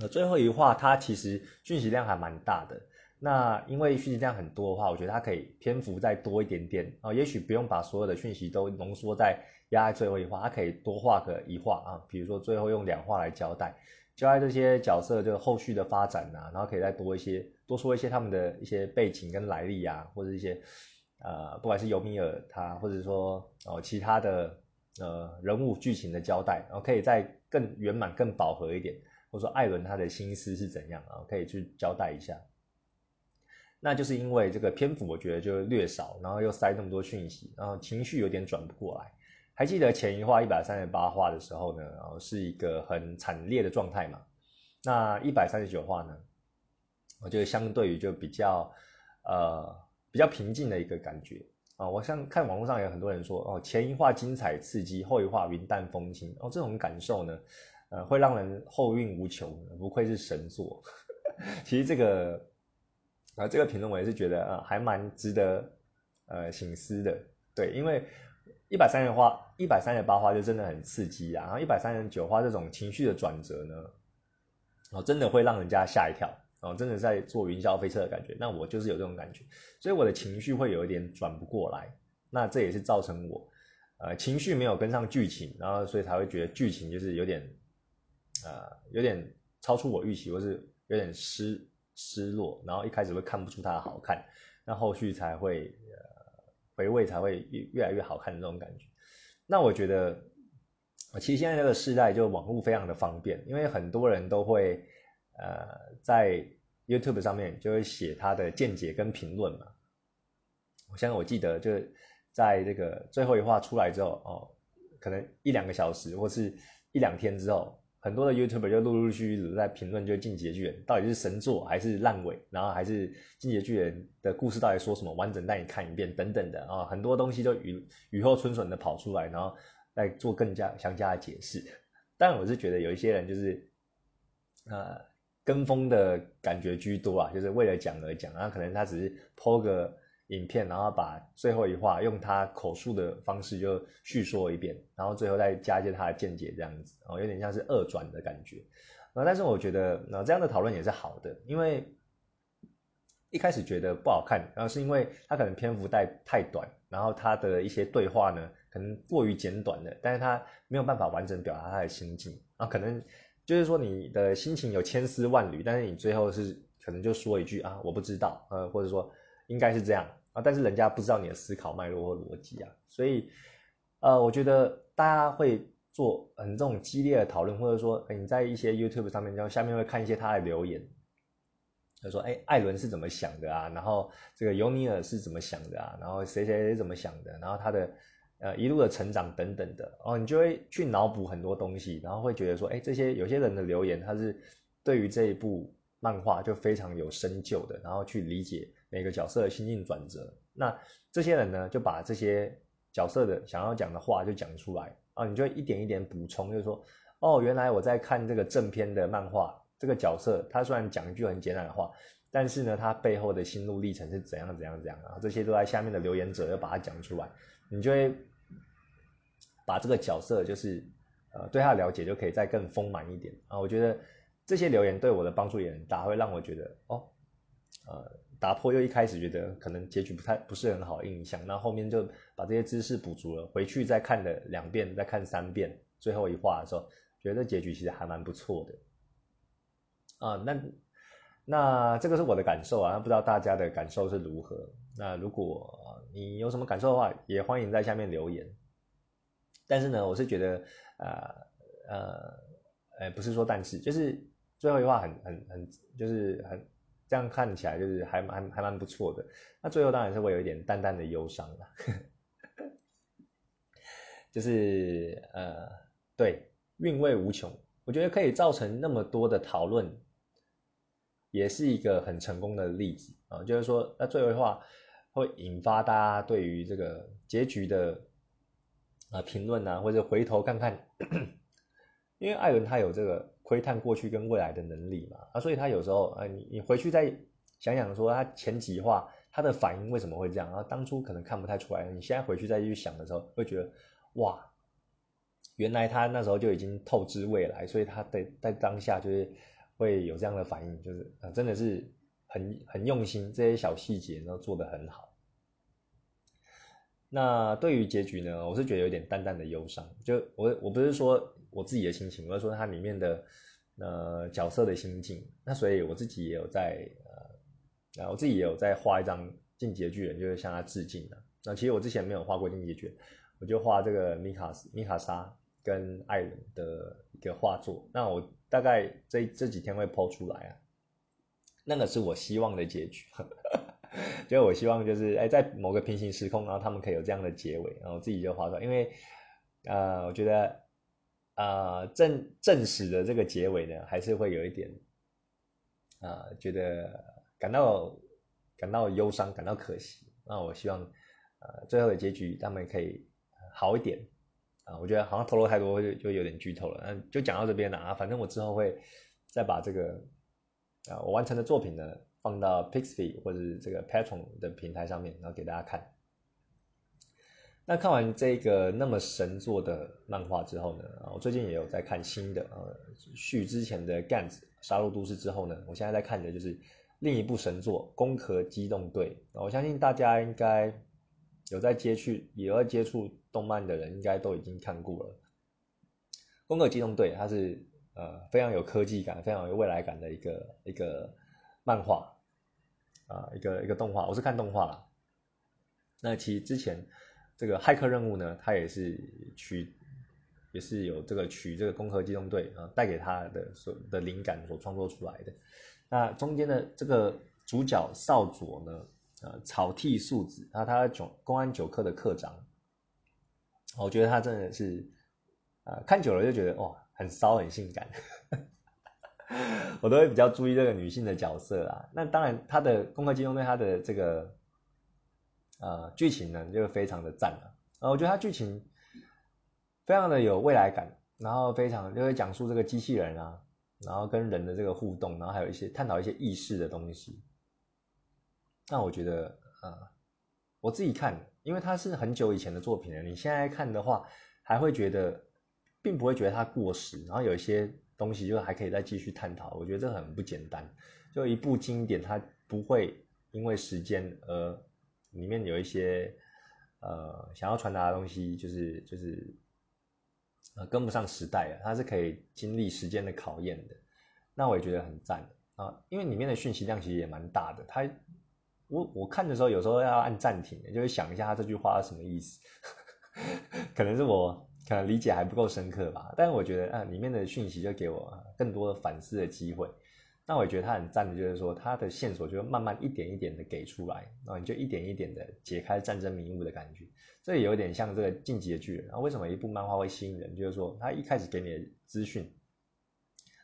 呃，最后一话它其实讯息量还蛮大的。那因为讯息量很多的话，我觉得它可以篇幅再多一点点啊，也许不用把所有的讯息都浓缩在压在最后一话，它可以多画个一画啊，比如说最后用两画来交代，交代这些角色就后续的发展啊，然后可以再多一些，多说一些他们的一些背景跟来历啊，或者一些呃，不管是尤米尔他，或者说哦其他的。呃，人物剧情的交代，然后可以再更圆满、更饱和一点，或者说艾伦他的心思是怎样啊，可以去交代一下。那就是因为这个篇幅我觉得就略少，然后又塞那么多讯息，然后情绪有点转不过来。还记得前一话一百三十八话的时候呢，然后是一个很惨烈的状态嘛。那一百三十九话呢，我觉得相对于就比较呃比较平静的一个感觉。啊，我像看网络上有很多人说，哦，前一话精彩刺激，后一话云淡风轻，哦，这种感受呢，呃，会让人后韵无穷，不愧是神作。其实这个，啊，这个评论我也是觉得，啊，还蛮值得，呃，醒思的。对，因为一百三十话，一百三十八花就真的很刺激啊，然后一百三十九花这种情绪的转折呢，哦，真的会让人家吓一跳。哦，真的在坐云霄飞车的感觉，那我就是有这种感觉，所以我的情绪会有一点转不过来，那这也是造成我，呃，情绪没有跟上剧情，然后所以才会觉得剧情就是有点，呃，有点超出我预期，或是有点失失落，然后一开始会看不出它的好看，那后续才会呃回味才会越越来越好看的那种感觉。那我觉得，其实现在这个时代就网络非常的方便，因为很多人都会。呃，在 YouTube 上面就会写他的见解跟评论嘛。我现在我记得，就在这个最后一话出来之后，哦，可能一两个小时或是一两天之后，很多的 YouTuber 就陆陆续续在评论，就《进击的巨人》到底是神作还是烂尾，然后还是《进击的巨人》的故事到底说什么，完整带你看一遍等等的啊，很多东西都雨雨后春笋的跑出来，然后再做更加详加的解释。但我是觉得有一些人就是，呃。跟风的感觉居多啊，就是为了讲而讲，然后可能他只是抛个影片，然后把最后一话用他口述的方式就叙说一遍，然后最后再加一些他的见解这样子，哦，有点像是二转的感觉。啊，但是我觉得那这样的讨论也是好的，因为一开始觉得不好看，然后是因为他可能篇幅太太短，然后他的一些对话呢可能过于简短了，但是他没有办法完整表达他的心境啊，可能。就是说，你的心情有千丝万缕，但是你最后是可能就说一句啊，我不知道，呃，或者说应该是这样但是人家不知道你的思考脉络或逻辑啊，所以，呃，我觉得大家会做很这种激烈的讨论，或者说你在一些 YouTube 上面，然后下面会看一些他的留言，他说，哎，艾伦是怎么想的啊？然后这个尤尼尔是怎么想的啊？然后谁谁谁怎么想的？然后他的。呃，一路的成长等等的哦，你就会去脑补很多东西，然后会觉得说，哎，这些有些人的留言，他是对于这一部漫画就非常有深究的，然后去理解每个角色的心境转折。那这些人呢，就把这些角色的想要讲的话就讲出来啊，你就一点一点补充，就是说，哦，原来我在看这个正片的漫画，这个角色他虽然讲一句很简单的话，但是呢，他背后的心路历程是怎样怎样怎样啊，这些都在下面的留言者要把它讲出来，你就会。把这个角色就是，呃，对他了解就可以再更丰满一点啊！我觉得这些留言对我的帮助也很大，会让我觉得哦，呃，打破又一开始觉得可能结局不太不是很好印象，那后面就把这些知识补足了，回去再看了两遍，再看三遍，最后一话的时候，觉得结局其实还蛮不错的啊！那那这个是我的感受啊，不知道大家的感受是如何？那如果你有什么感受的话，也欢迎在下面留言。但是呢，我是觉得，呃呃，呃，不是说但是，就是最后一话很很很就是很这样看起来就是还蛮还蛮不错的。那最后当然是会有一点淡淡的忧伤了，就是呃对韵味无穷，我觉得可以造成那么多的讨论，也是一个很成功的例子啊。就是说，那最后的话会引发大家对于这个结局的啊评论啊，或者回头看看，因为艾伦他有这个。窥探过去跟未来的能力嘛，啊，所以他有时候，啊，你你回去再想想说，他前几话他的反应为什么会这样，然后当初可能看不太出来，你现在回去再去想的时候，会觉得，哇，原来他那时候就已经透支未来，所以他在在当下就是会有这样的反应，就是啊，真的是很很用心，这些小细节都做得很好。那对于结局呢，我是觉得有点淡淡的忧伤，就我我不是说。我自己的心情，我是说它里面的呃角色的心境，那所以我自己也有在呃，啊我自己也有在画一张进阶巨人，就是向他致敬的。那其实我之前没有画过进阶巨人，我就画这个米卡斯米卡莎跟艾伦的一个画作。那我大概这这几天会抛出来啊，那个是我希望的结局，就我希望就是哎在某个平行时空，然后他们可以有这样的结尾，然后我自己就画出来，因为呃我觉得。啊，正正史的这个结尾呢，还是会有一点啊，觉得感到感到忧伤，感到可惜。那我希望，呃，最后的结局他们可以好一点啊。我觉得好像透露太多就就有点剧透了，那就讲到这边了啊。反正我之后会再把这个啊我完成的作品呢放到 Pixie 或者是这个 Patron 的平台上面，然后给大家看。那看完这个那么神作的漫画之后呢，我最近也有在看新的，呃，续之前的《ganz 杀戮都市》之后呢，我现在在看的就是另一部神作《攻壳机动队》。我相信大家应该有在接触，有在接触动漫的人，应该都已经看过了。《攻壳机动队》它是呃非常有科技感、非常有未来感的一个一个漫画啊，一个一个动画。我是看动画啦。那其实之前。这个骇客任务呢，它也是取，也是有这个取这个攻壳机动队啊带给他的所的灵感所创作出来的。那中间的这个主角少佐呢，呃，草剃素子，然后他九公安九课的课长，我觉得他真的是，呃，看久了就觉得哇，很骚很性感，我都会比较注意这个女性的角色啊。那当然，他的攻壳机动队，他的这个。呃，剧情呢就非常的赞了，呃，我觉得它剧情非常的有未来感，然后非常就会讲述这个机器人啊，然后跟人的这个互动，然后还有一些探讨一些意识的东西。那我觉得，呃，我自己看，因为它是很久以前的作品了，你现在看的话，还会觉得，并不会觉得它过时，然后有一些东西就还可以再继续探讨。我觉得这很不简单，就一部经典，它不会因为时间而。里面有一些呃想要传达的东西，就是就是呃跟不上时代了，它是可以经历时间的考验的。那我也觉得很赞啊，因为里面的讯息量其实也蛮大的。它我我看的时候有时候要按暂停，就会想一下他这句话是什么意思，可能是我可能理解还不够深刻吧。但我觉得啊，里面的讯息就给我更多的反思的机会。那我也觉得他很赞的，就是说他的线索就慢慢一点一点的给出来，然后你就一点一点的解开战争迷雾的感觉。这也有点像这个进击的巨人。然后为什么一部漫画会吸引人？就是说他一开始给你的资讯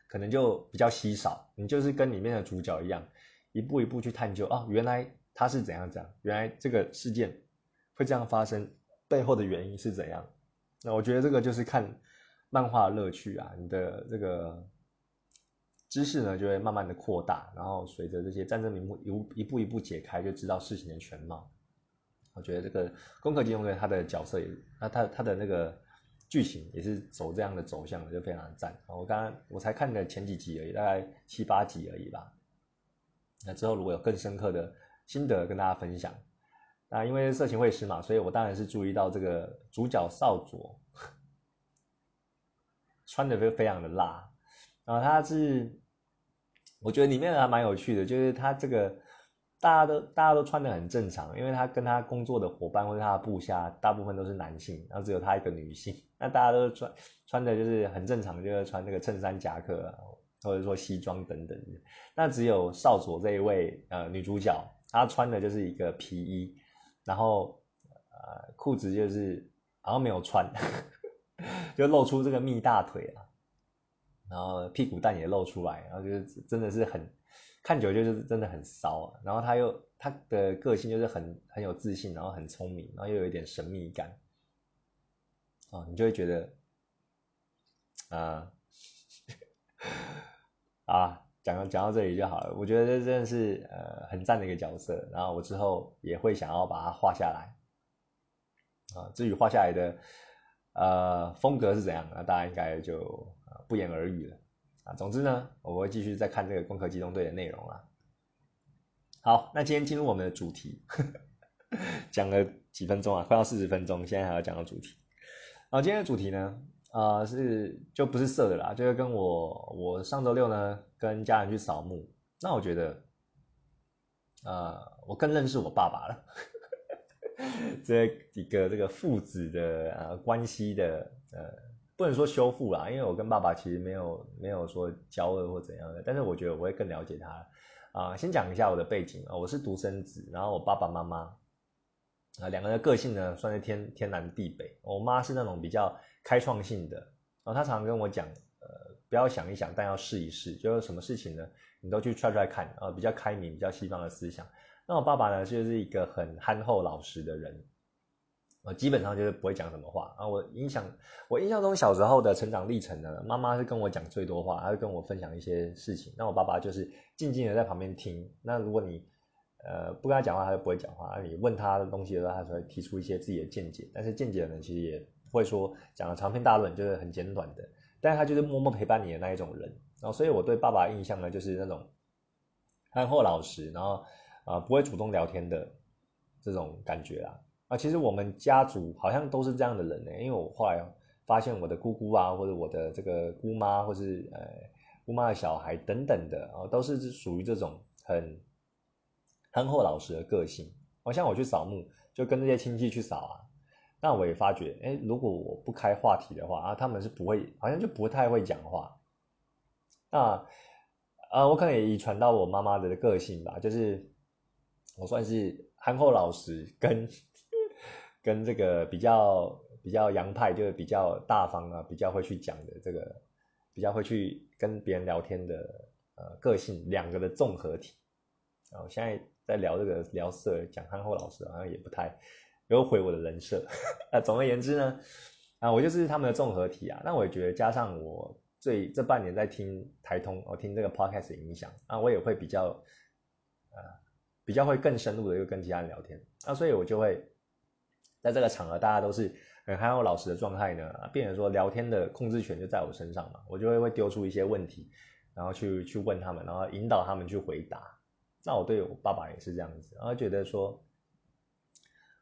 可能就比较稀少，你就是跟里面的主角一样，一步一步去探究哦，原来他是怎样怎样，原来这个事件会这样发生，背后的原因是怎样。那我觉得这个就是看漫画的乐趣啊，你的这个。知识呢就会慢慢的扩大，然后随着这些战争名目一一步一步解开，就知道事情的全貌。我觉得这个《攻壳机动队》他的角色也，那他他的那个剧情也是走这样的走向的，就非常的赞。我刚刚我才看了前几集而已，大概七八集而已吧。那之后如果有更深刻的心得跟大家分享，那因为色情会师嘛，所以我当然是注意到这个主角少佐穿的非非常的辣，然后他是。我觉得里面还蛮有趣的，就是他这个大家都大家都穿的很正常，因为他跟他工作的伙伴或者他的部下大部分都是男性，然后只有他一个女性，那大家都穿穿的就是很正常，就是穿那个衬衫夹克，啊或者说西装等等。那只有少佐这一位呃女主角，她穿的就是一个皮衣，然后呃裤子就是好像没有穿，就露出这个蜜大腿啊，然后屁股蛋也露出来，然后就是真的是很看久就是真的很骚啊。然后他又他的个性就是很很有自信，然后很聪明，然后又有一点神秘感。啊，你就会觉得，啊，啊，讲到讲到这里就好了。我觉得这真的是呃很赞的一个角色，然后我之后也会想要把它画下来。啊，至于画下来的呃风格是怎样，那大家应该就不言而喻了。啊，总之呢，我会继续再看这个《攻壳机动队》的内容啊。好，那今天进入我们的主题，讲了几分钟啊，快要四十分钟，现在还要讲到主题。然后今天的主题呢，啊是就不是色的啦，就是跟我我上周六呢跟家人去扫墓，那我觉得，呃，我更认识我爸爸了，这一个这个父子的呃关系的呃不能说修复啦，因为我跟爸爸其实没有没有说交恶或怎样的，但是我觉得我会更了解他啊。先讲一下我的背景啊，我是独生子，然后我爸爸妈妈。啊，两个人的个性呢，算是天天南地北。我妈是那种比较开创性的，然后他常常跟我讲，呃，不要想一想，但要试一试，就是什么事情呢，你都去 try try 看，啊，比较开明，比较西方的思想。那我爸爸呢，就是一个很憨厚老实的人，呃，基本上就是不会讲什么话。啊，我印象，我印象中小时候的成长历程呢，妈妈是跟我讲最多话，她会跟我分享一些事情，那我爸爸就是静静的在旁边听。那如果你呃，不跟他讲话，他就不会讲话。那你问他的东西的时候，他才会提出一些自己的见解。但是见解呢，其实也会说讲的长篇大论，就是很简短的。但是他就是默默陪伴你的那一种人。然后，所以我对爸爸印象呢，就是那种憨厚老实，然后啊不会主动聊天的这种感觉啊。啊，其实我们家族好像都是这样的人呢。因为我后来发现我的姑姑啊，或者我的这个姑妈，或是呃姑妈的小孩等等的啊，都是属于这种很。憨厚老实的个性，好像我去扫墓，就跟这些亲戚去扫啊。那我也发觉，哎，如果我不开话题的话啊，他们是不会，好像就不太会讲话。那，呃，我可能也遗传到我妈妈的个性吧，就是我算是憨厚老实，跟 跟这个比较比较洋派，就是比较大方啊，比较会去讲的这个，比较会去跟别人聊天的呃个性，两个的综合体。然后现在。在聊这个聊色，讲憨厚老实，好像也不太有毁我的人设。那总而言之呢，啊，我就是他们的综合体啊。那我也觉得，加上我最这半年在听台通，我听这个 podcast 影响啊，我也会比较呃比较会更深入的，又跟其他人聊天啊，所以我就会在这个场合，大家都是很憨厚老实的状态呢，变成说聊天的控制权就在我身上嘛，我就会会丢出一些问题，然后去去问他们，然后引导他们去回答。那我对我爸爸也是这样子，然后觉得说，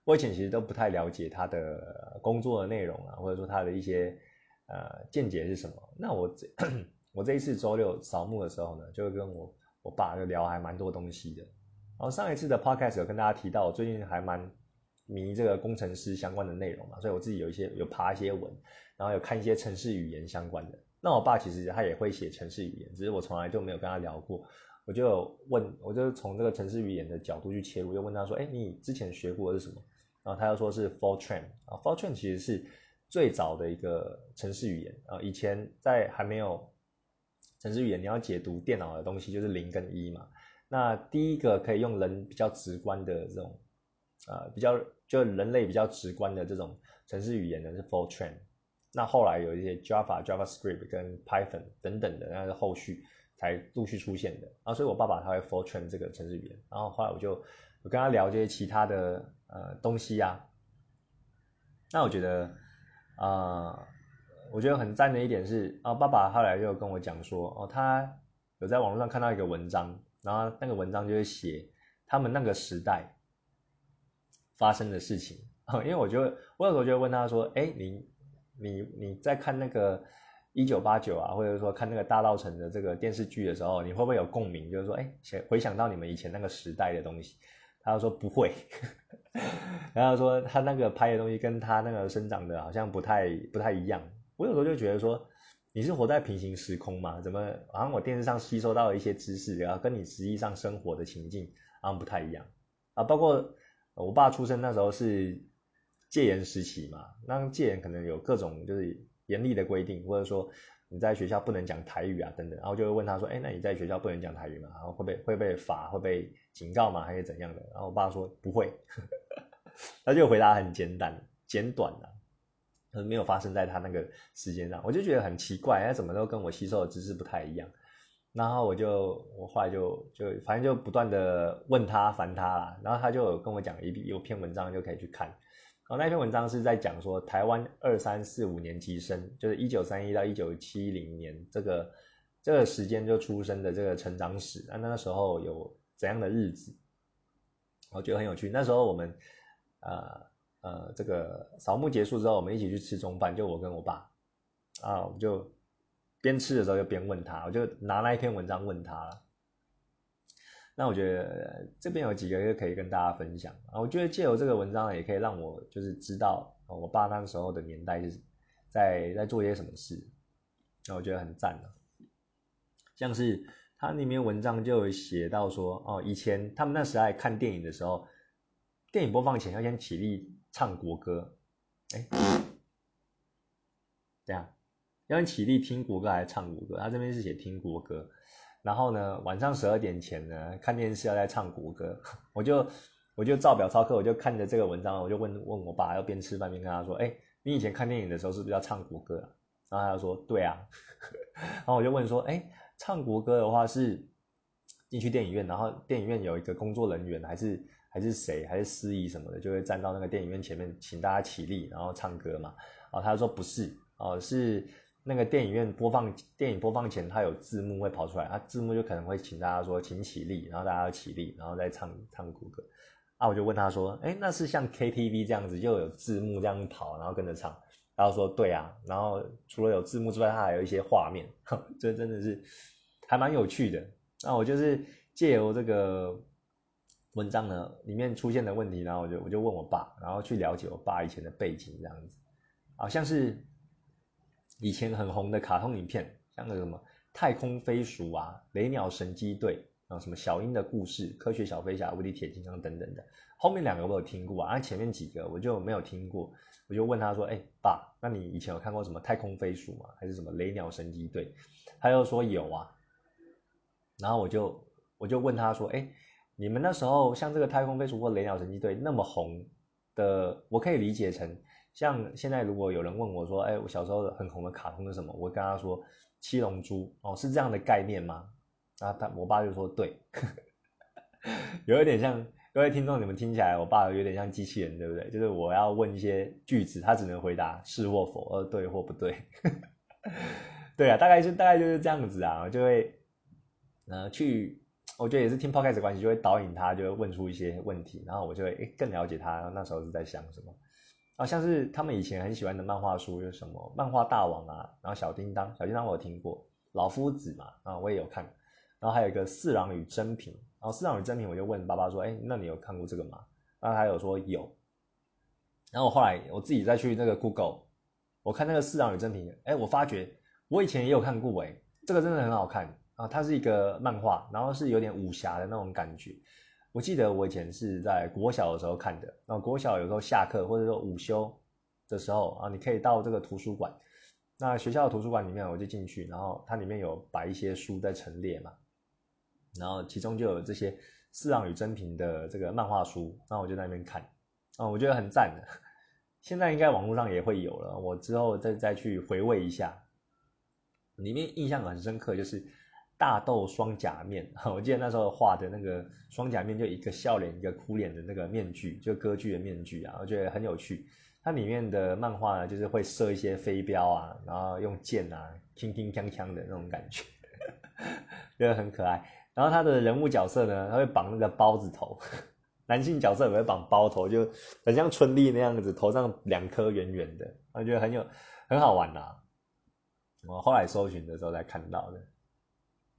我以前其实都不太了解他的工作的内容啊，或者说他的一些呃见解是什么。那我这 我这一次周六扫墓的时候呢，就跟我我爸就聊还蛮多东西的。然后上一次的 podcast 有跟大家提到，我最近还蛮迷这个工程师相关的内容嘛，所以我自己有一些有爬一些文，然后有看一些城市语言相关的。那我爸其实他也会写城市语言，只是我从来就没有跟他聊过。我就问，我就从这个城市语言的角度去切入，又问他说：“哎，你之前学过的是什么？”然后他又说是 Fortran 啊，Fortran 其实是最早的一个城市语言啊。以前在还没有城市语言，你要解读电脑的东西就是零跟一嘛。那第一个可以用人比较直观的这种，呃，比较就人类比较直观的这种城市语言呢是 Fortran。那后来有一些 Java、JavaScript 跟 Python 等等的，那是后续。才陆续出现的啊，所以我爸爸他会 Fortran 这个城市语言，然后后来我就我跟他聊这些其他的呃东西啊，那我觉得啊，我觉得很赞的一点是啊，爸爸后来就跟我讲说哦，他有在网络上看到一个文章，然后那个文章就是写他们那个时代发生的事情，因为我就我有时候就会问他说，哎，你你你在看那个。一九八九啊，或者说看那个大稻城的这个电视剧的时候，你会不会有共鸣？就是说，哎，回想到你们以前那个时代的东西，他说不会，然后说他那个拍的东西跟他那个生长的好像不太不太一样。我有时候就觉得说，你是活在平行时空吗？怎么好像我电视上吸收到的一些知识，然后跟你实际上生活的情境好像不太一样啊？包括我爸出生那时候是戒严时期嘛，那戒严可能有各种就是严厉的规定，或者说你在学校不能讲台语啊等等，然后就会问他说，哎，那你在学校不能讲台语吗？然后会被会被罚，会被警告吗？还是怎样的？然后我爸说不会，他就回答很简短简短的。没有发生在他那个时间上，我就觉得很奇怪，他怎么都跟我吸收的知识不太一样。然后我就我后来就就反正就不断的问他烦他啦，然后他就跟我讲一有篇文章就可以去看。然后那篇文章是在讲说台湾二三四五年级生，就是一九三一到一九七零年这个这个时间就出生的这个成长史，那那时候有怎样的日子，我觉得很有趣。那时候我们呃。呃，这个扫墓结束之后，我们一起去吃中饭，就我跟我爸，啊，我就边吃的时候就边问他，我就拿那一篇文章问他了。那我觉得这边有几个可以跟大家分享啊，我觉得借由这个文章也可以让我就是知道我爸那时候的年代是在在做一些什么事，那我觉得很赞的。像是他里面文章就有写到说，哦，以前他们那时代看电影的时候，电影播放前要先起立。唱国歌，哎，这样，要你起立听国歌还是唱国歌？他这边是写听国歌，然后呢，晚上十二点前呢，看电视要在唱国歌，我就我就照表操课，我就看着这个文章，我就问问我爸，要边吃饭边跟他说，哎，你以前看电影的时候是不是要唱国歌？然后他就说，对啊，然后我就问说，哎，唱国歌的话是进去电影院，然后电影院有一个工作人员还是？还是谁，还是司仪什么的，就会站到那个电影院前面，请大家起立，然后唱歌嘛。然后他说不是，哦，是那个电影院播放电影播放前，他有字幕会跑出来，他字幕就可能会请大家说请起立，然后大家起立，然后再唱唱国歌。啊，我就问他说，哎，那是像 KTV 这样子，就有字幕这样跑，然后跟着唱。然后说对啊，然后除了有字幕之外，它还有一些画面，这真的是还蛮有趣的。那我就是借由这个。文章呢里面出现的问题，然后我就我就问我爸，然后去了解我爸以前的背景这样子，好像是以前很红的卡通影片，像那个什么太空飞鼠啊、雷鸟神机队啊、什么小鹰的故事、科学小飞侠、无敌铁金刚等等的，后面两个我有听过啊，前面几个我就没有听过，我就问他说：“哎，爸，那你以前有看过什么太空飞鼠吗？还是什么雷鸟神机队？”他又说有啊，然后我就我就问他说：“哎。”你们那时候像这个太空飞鼠或雷鸟神机队那么红的，我可以理解成像现在如果有人问我说，哎，我小时候很红的卡通是什么？我跟他说七龙珠哦，是这样的概念吗？然后他我爸就说对，有一点像各位听众你们听起来，我爸有点像机器人，对不对？就是我要问一些句子，他只能回答是或否，呃对或不对。对啊，大概是大概就是这样子啊，就会呃去。我觉得也是听 podcast 关系，就会导引他，就会问出一些问题，然后我就会更了解他那时候是在想什么。啊，像是他们以前很喜欢的漫画书，有什么漫画大王啊，然后小叮当，小叮当我有听过，老夫子嘛，啊我也有看，然后还有一个四郎与真平，然后四郎与真平我就问爸爸说，哎，那你有看过这个吗？然后他有说有，然后我后来我自己再去那个 Google，我看那个四郎与真平，哎，我发觉我以前也有看过，哎，这个真的很好看。啊，它是一个漫画，然后是有点武侠的那种感觉。我记得我以前是在国小的时候看的，那国小有时候下课或者说午休的时候啊，你可以到这个图书馆。那学校的图书馆里面，我就进去，然后它里面有摆一些书在陈列嘛，然后其中就有这些四郎与真平的这个漫画书，那我就在那边看，啊，我觉得很赞的。现在应该网络上也会有了，我之后再再去回味一下。里面印象很深刻，就是。大豆双假面，我记得那时候画的那个双假面，就一个笑脸，一个哭脸的那个面具，就歌剧的面具啊，我觉得很有趣。它里面的漫画呢，就是会射一些飞镖啊，然后用剑啊，轻轻锵锵的那种感觉，觉得很可爱。然后他的人物角色呢，他会绑那个包子头，男性角色也会绑包头，就很像春丽那样子，头上两颗圆圆的，我觉得很有很好玩呐。我后来搜寻的时候才看到的。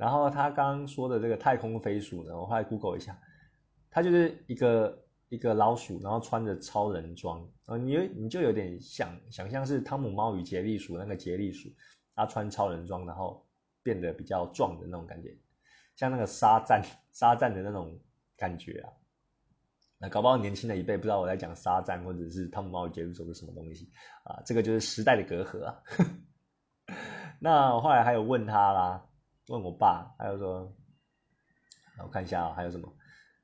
然后他刚刚说的这个太空飞鼠呢，我后来 Google 一下，它就是一个一个老鼠，然后穿着超人装，呃，你你就有点想想象是汤姆猫与杰利鼠那个杰利鼠，他穿超人装，然后变得比较壮的那种感觉，像那个沙赞沙赞的那种感觉啊。那搞不好年轻的一辈不知道我在讲沙赞或者是汤姆猫与杰利鼠是什么东西啊，这个就是时代的隔阂啊。那我后来还有问他啦，问我爸，还有说，我看一下啊，还有什么？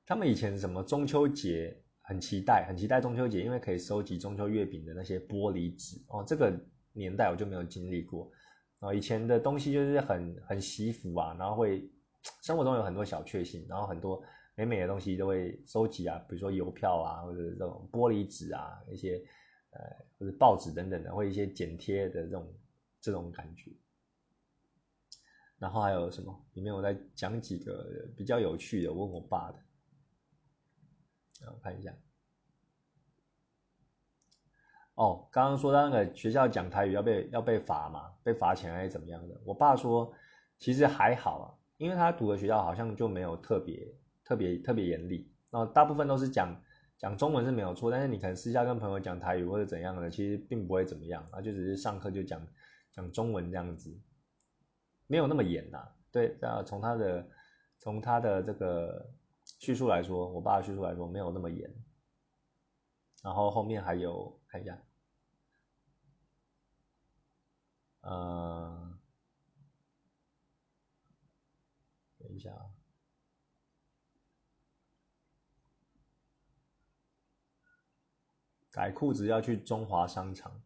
他们以前什么中秋节很期待，很期待中秋节，因为可以收集中秋月饼的那些玻璃纸哦。这个年代我就没有经历过啊。以前的东西就是很很惜福啊，然后会生活中有很多小确幸，然后很多。美美的东西都会收集啊，比如说邮票啊，或者这种玻璃纸啊，一些呃或者报纸等等的，或一些剪贴的这种这种感觉。然后还有什么？里面我再讲几个比较有趣的，问我爸的。我看一下。哦，刚刚说到那个学校讲台语要被要被罚嘛，被罚钱还是怎么样的？我爸说其实还好啊，因为他读的学校好像就没有特别。特别特别严厉，然后大部分都是讲讲中文是没有错，但是你可能私下跟朋友讲台语或者怎样的，其实并不会怎么样啊，就只是上课就讲讲中文这样子，没有那么严呐。对，啊，从他的从他的这个叙述来说，我爸的叙述来说没有那么严。然后后面还有看一下，呃，等一下啊。改裤子要去中华商场，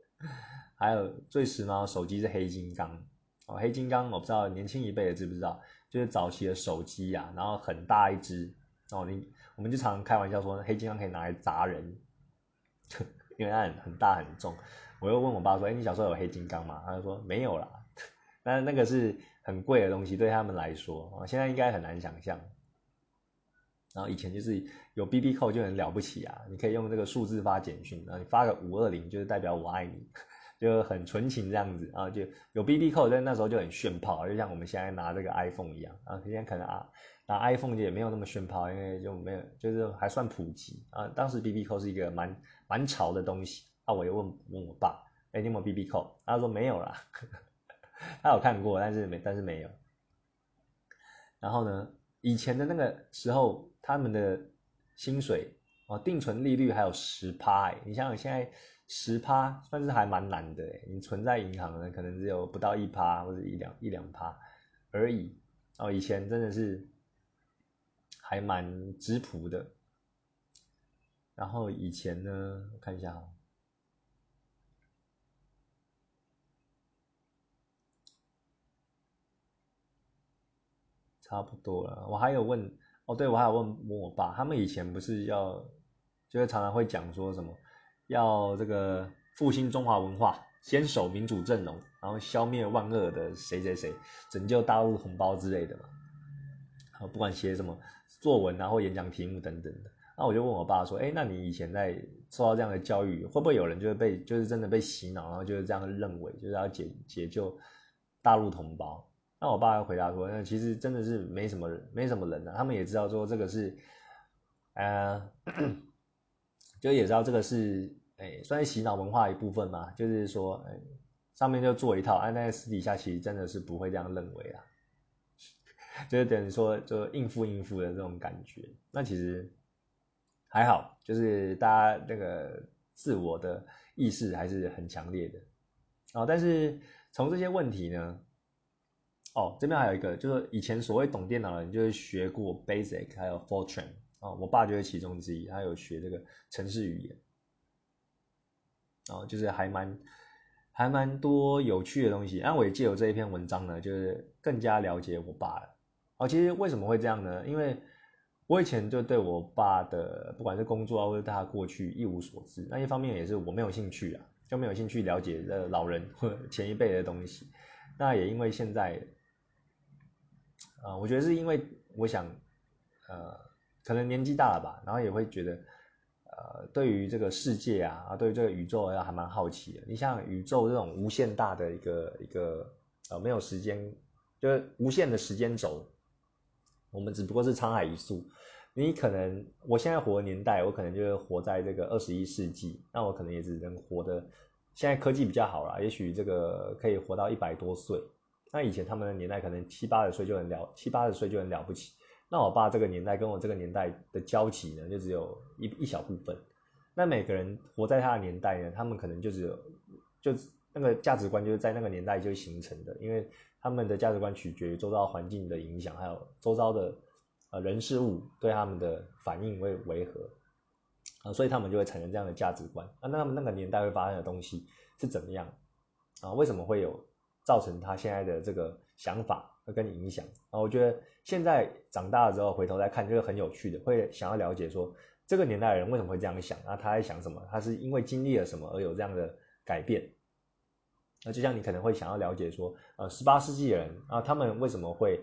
还有最时髦的手机是黑金刚哦，黑金刚我不知道年轻一辈的知不知道，就是早期的手机呀，然后很大一只哦，你我们就常开玩笑说黑金刚可以拿来砸人，因为它很很大很重。我又问我爸说，哎，你小时候有黑金刚吗？他就说没有啦，但是那个是很贵的东西，对他们来说啊，现在应该很难想象。然后以前就是有 B B 扣就很了不起啊，你可以用这个数字发简讯，然后你发个五二零就是代表我爱你，就很纯情这样子啊，就有 B B 扣，但那时候就很炫炮，就像我们现在拿这个 iPhone 一样啊，现在可能啊拿 iPhone 就也没有那么炫炮，因为就没有就是还算普及啊。当时 B B 扣是一个蛮蛮潮的东西啊，我又问问我爸，哎，你有没有 B B 扣？他说没有啦，他有看过，但是没但是没有。然后呢，以前的那个时候。他们的薪水哦，定存利率还有十趴，你想想现在十趴算是还蛮难的你存在银行呢，可能只有不到一趴或者一两一两趴而已哦。以前真的是还蛮质朴的。然后以前呢，我看一下哈，差不多了。我还有问。哦，对，我还有问问我爸，他们以前不是要，就是常常会讲说什么，要这个复兴中华文化，坚守民主阵容，然后消灭万恶的谁谁谁，拯救大陆同胞之类的嘛。不管写什么作文啊或演讲题目等等的，那我就问我爸说，哎，那你以前在受到这样的教育，会不会有人就是被就是真的被洗脑，然后就是这样认为，就是要解解救大陆同胞？那我爸回答说：“那其实真的是没什么人，没什么人的。他们也知道说这个是，呃，就也知道这个是，哎，算是洗脑文化一部分嘛。就是说，哎，上面就做一套，哎，在私底下其实真的是不会这样认为啊。就是等于说，就应付应付的这种感觉。那其实还好，就是大家那个自我的意识还是很强烈的。哦，但是从这些问题呢？”哦，这边还有一个，就是以前所谓懂电脑的人，就是学过 Basic 还有 Fortran 啊，我爸就是其中之一，他有学这个城市语言，哦，就是还蛮还蛮多有趣的东西。那我也借由这一篇文章呢，就是更加了解我爸了。哦，其实为什么会这样呢？因为我以前就对我爸的不管是工作啊，或者他过去一无所知。那一方面也是我没有兴趣啊，就没有兴趣了解的老人或前一辈的东西。那也因为现在。啊，我觉得是因为我想，呃，可能年纪大了吧，然后也会觉得，呃，对于这个世界啊，啊，对于这个宇宙要还蛮好奇的。你像宇宙这种无限大的一个一个，呃，没有时间，就是无限的时间轴，我们只不过是沧海一粟。你可能我现在活的年代，我可能就是活在这个二十一世纪，那我可能也只能活的现在科技比较好了，也许这个可以活到一百多岁。那以前他们的年代可能七八十岁就很了，七八十岁就很了不起。那我爸这个年代跟我这个年代的交集呢，就只有一一小部分。那每个人活在他的年代呢，他们可能就只有就那个价值观就是在那个年代就形成的，因为他们的价值观取决于周遭环境的影响，还有周遭的呃人事物对他们的反应会违和啊，所以他们就会产生这样的价值观啊。那他们那个年代会发生的东西是怎么样啊？为什么会有造成他现在的这个想法？会跟你影响啊！我觉得现在长大了之后回头来看，就是很有趣的，会想要了解说这个年代的人为什么会这样想啊？他在想什么？他是因为经历了什么而有这样的改变？那就像你可能会想要了解说，呃，十八世纪的人啊，他们为什么会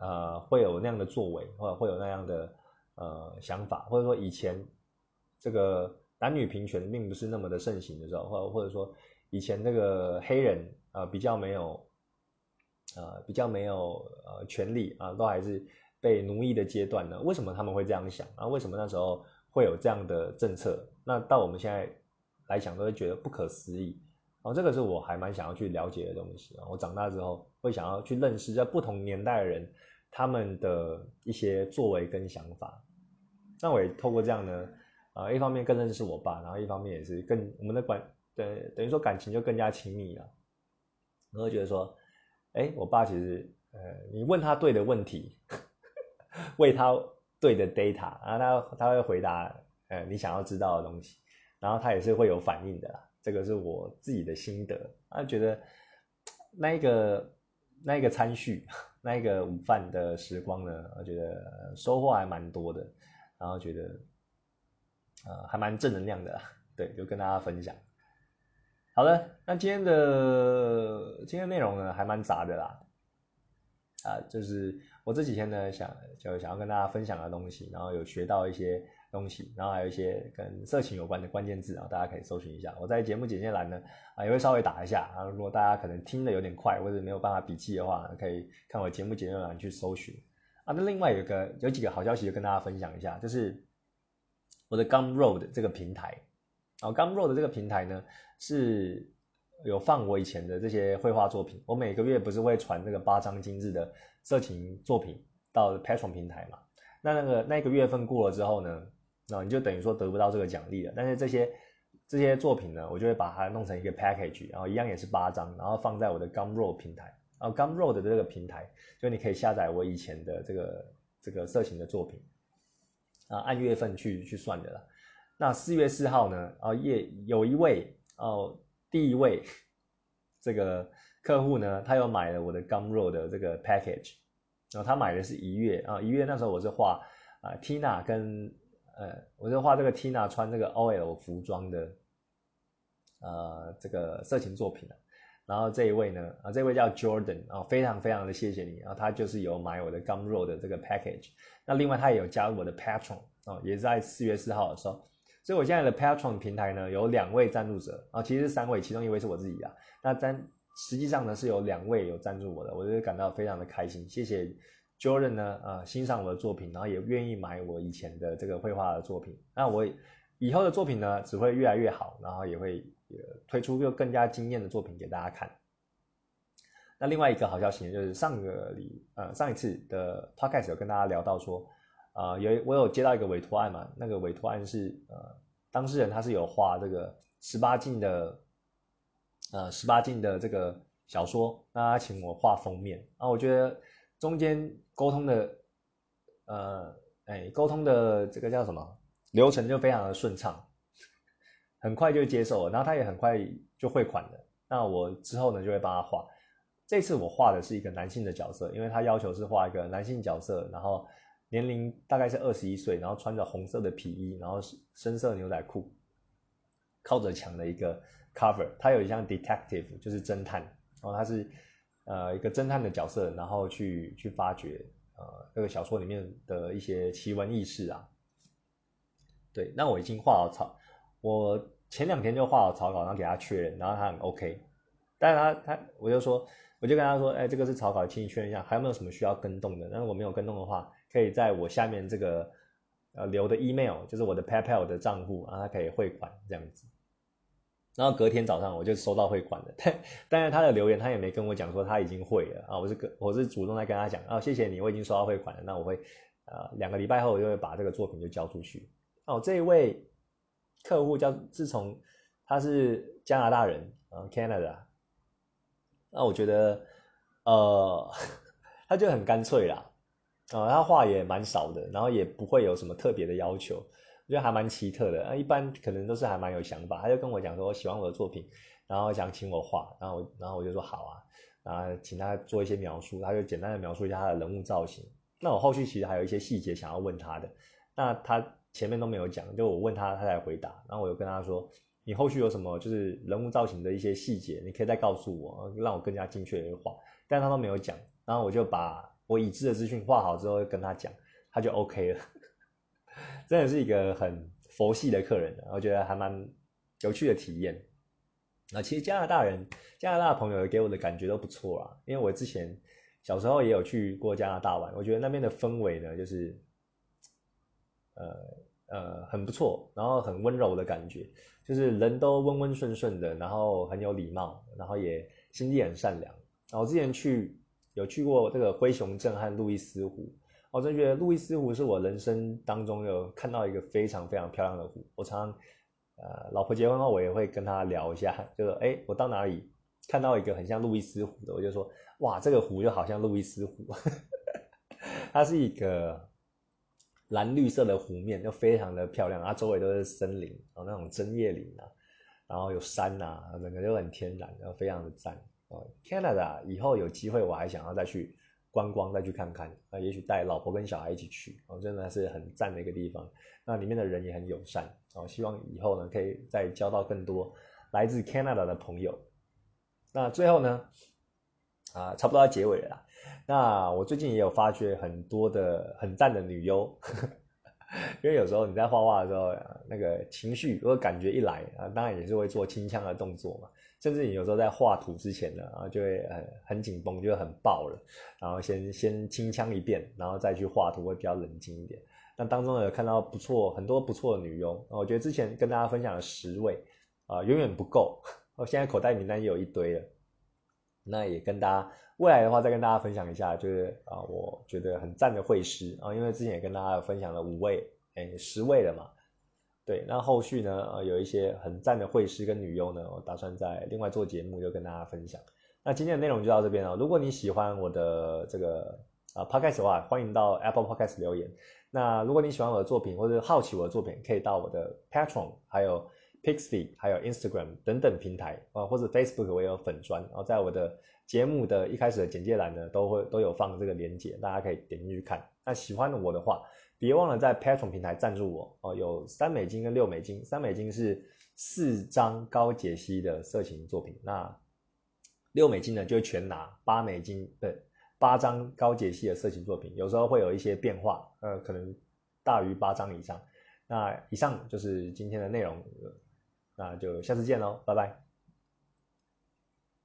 呃会有那样的作为，或者会有那样的呃想法，或者说以前这个男女平权并不是那么的盛行的时候，或或者说以前那个黑人啊比较没有。呃，比较没有呃权利啊，都还是被奴役的阶段呢。为什么他们会这样想啊？为什么那时候会有这样的政策？那到我们现在来讲，都会觉得不可思议哦。这个是我还蛮想要去了解的东西啊。我长大之后会想要去认识在不同年代的人他们的一些作为跟想法。那我也透过这样呢，啊，一方面更认识我爸，然后一方面也是更我们的关对等于说感情就更加亲密了。我会觉得说。哎，我爸其实，呃，你问他对的问题，为他对的 data，然后他他会回答，呃，你想要知道的东西，然后他也是会有反应的啦。这个是我自己的心得，啊，觉得那一个那一个餐叙，那一个午饭的时光呢，我觉得收获还蛮多的，然后觉得，呃，还蛮正能量的，对，就跟大家分享。好的，那今天的今天内容呢还蛮杂的啦，啊，就是我这几天呢想就想要跟大家分享的东西，然后有学到一些东西，然后还有一些跟色情有关的关键字啊，大家可以搜寻一下。我在节目简介栏呢啊也会稍微打一下啊，如果大家可能听的有点快或者没有办法笔记的话，可以看我节目简介栏去搜寻啊。那另外有个有几个好消息就跟大家分享一下，就是我的 Gumroad 这个平台。然后 Gumroad 这个平台呢，是有放我以前的这些绘画作品。我每个月不是会传这个八张精致的色情作品到 Patron 平台嘛？那那个那个月份过了之后呢，那你就等于说得不到这个奖励了。但是这些这些作品呢，我就会把它弄成一个 package，然后一样也是八张，然后放在我的 Gumroad 平台。然后 Gumroad 的这个平台，就你可以下载我以前的这个这个色情的作品，啊，按月份去去算的了。那四月四号呢？啊，也有一位哦，第一位这个客户呢，他又买了我的 Gumroad 的这个 package，然后他买的是一月啊，一月那时候我是画啊 Tina 跟呃，我是画这个 Tina 穿这个 OL 服装的呃这个色情作品的，然后这一位呢啊，这位叫 Jordan 啊，非常非常的谢谢你，然后他就是有买我的 Gumroad 的这个 package，那另外他也有加入我的 Patron 哦，也在四月四号的时候。所以我现在的 Patron 平台呢，有两位赞助者啊，其实是三位，其中一位是我自己啊。那赞实际上呢是有两位有赞助我的，我就感到非常的开心。谢谢 Jordan 呢，啊欣赏我的作品，然后也愿意买我以前的这个绘画的作品。那我以后的作品呢，只会越来越好，然后也会推出又更加惊艳的作品给大家看。那另外一个好消息呢，就是上个礼呃上一次的 Podcast 有跟大家聊到说。啊，有我有接到一个委托案嘛？那个委托案是呃，当事人他是有画这个十八禁的，呃，十八禁的这个小说，那他请我画封面啊。我觉得中间沟通的，呃，哎，沟通的这个叫什么流程就非常的顺畅，很快就接受了，然后他也很快就汇款了。那我之后呢就会帮他画。这次我画的是一个男性的角色，因为他要求是画一个男性角色，然后。年龄大概是二十一岁，然后穿着红色的皮衣，然后深色牛仔裤，靠着墙的一个 cover。他有一项 detective，就是侦探，然后他是呃一个侦探的角色，然后去去发掘呃这个小说里面的一些奇闻异事啊。对，那我已经画好草，我前两天就画好草稿，然后给他确认，然后他很 OK。但是他他我就说，我就跟他说，哎，这个是草稿，请你确认一下，还有没有什么需要跟动的？但是我没有跟动的话。可以在我下面这个呃留的 email，就是我的 PayPal 的账户，然后他可以汇款这样子。然后隔天早上我就收到汇款了，但但是他的留言他也没跟我讲说他已经汇了啊，我是跟我是主动在跟他讲啊，谢谢你，我已经收到汇款了，那我会呃两个礼拜后我就会把这个作品就交出去。哦，这一位客户叫自从他是加拿大人啊，Canada，那我觉得呃 他就很干脆啦，啊，他话也蛮少的，然后也不会有什么特别的要求。我觉得还蛮奇特的，啊，一般可能都是还蛮有想法。他就跟我讲说，喜欢我的作品，然后想请我画，然后然后我就说好啊，然后请他做一些描述，他就简单的描述一下他的人物造型。那我后续其实还有一些细节想要问他的，那他前面都没有讲，就我问他，他才回答。然后我就跟他说，你后续有什么就是人物造型的一些细节，你可以再告诉我，让我更加精确的画。但他都没有讲，然后我就把我已知的资讯画好之后跟他讲，他就 OK 了。真的是一个很佛系的客人，我觉得还蛮有趣的体验。那其实加拿大人、加拿大朋友给我的感觉都不错啊，因为我之前小时候也有去过加拿大玩，我觉得那边的氛围呢，就是呃呃很不错，然后很温柔的感觉，就是人都温温顺顺的，然后很有礼貌，然后也心地很善良。然后之前去有去过这个灰熊镇和路易斯湖。我真觉得路易斯湖是我人生当中有看到一个非常非常漂亮的湖。我常常，呃，老婆结婚后，我也会跟她聊一下，就说，哎，我到哪里看到一个很像路易斯湖的，我就说，哇，这个湖就好像路易斯湖。它是一个蓝绿色的湖面，就非常的漂亮，它周围都是森林，哦，那种针叶林啊，然后有山呐，整个就很天然，然后非常的赞。，Canada 以后有机会我还想要再去。观光再去看看，啊，也许带老婆跟小孩一起去，哦，真的是很赞的一个地方。那里面的人也很友善，哦，希望以后呢可以再交到更多来自 Canada 的朋友。那最后呢，啊，差不多要结尾了。那我最近也有发觉很多的很赞的女优，因为有时候你在画画的时候，那个情绪如果感觉一来啊，当然也是会做轻枪的动作嘛。甚至你有时候在画图之前呢，啊，就会很很紧绷，就会很爆了，然后先先清腔一遍，然后再去画图会比较冷静一点。那当中有看到不错很多不错的女优，我觉得之前跟大家分享了十位，啊，远远不够，我现在口袋名单也有一堆了。那也跟大家未来的话再跟大家分享一下，就是啊，我觉得很赞的会师啊，因为之前也跟大家分享了五位，哎，十位了嘛。对，那后续呢？呃，有一些很赞的会师跟女优呢，我打算在另外做节目，就跟大家分享。那今天的内容就到这边了。如果你喜欢我的这个啊 podcast 的话，欢迎到 Apple Podcast 留言。那如果你喜欢我的作品，或者好奇我的作品，可以到我的 Patron、还有 Pixie、还有 Instagram 等等平台啊，或者 Facebook 我也有粉砖，然后在我的节目的一开始的简介栏呢，都会都有放这个链接，大家可以点进去看。那喜欢我的话，别忘了在 Patron 平台赞助我哦，有三美金跟六美金，三美金是四张高解析的色情作品，那六美金呢就全拿八美金，对，八张高解析的色情作品，有时候会有一些变化，呃，可能大于八张以上。那以上就是今天的内容，那就下次见喽，拜拜。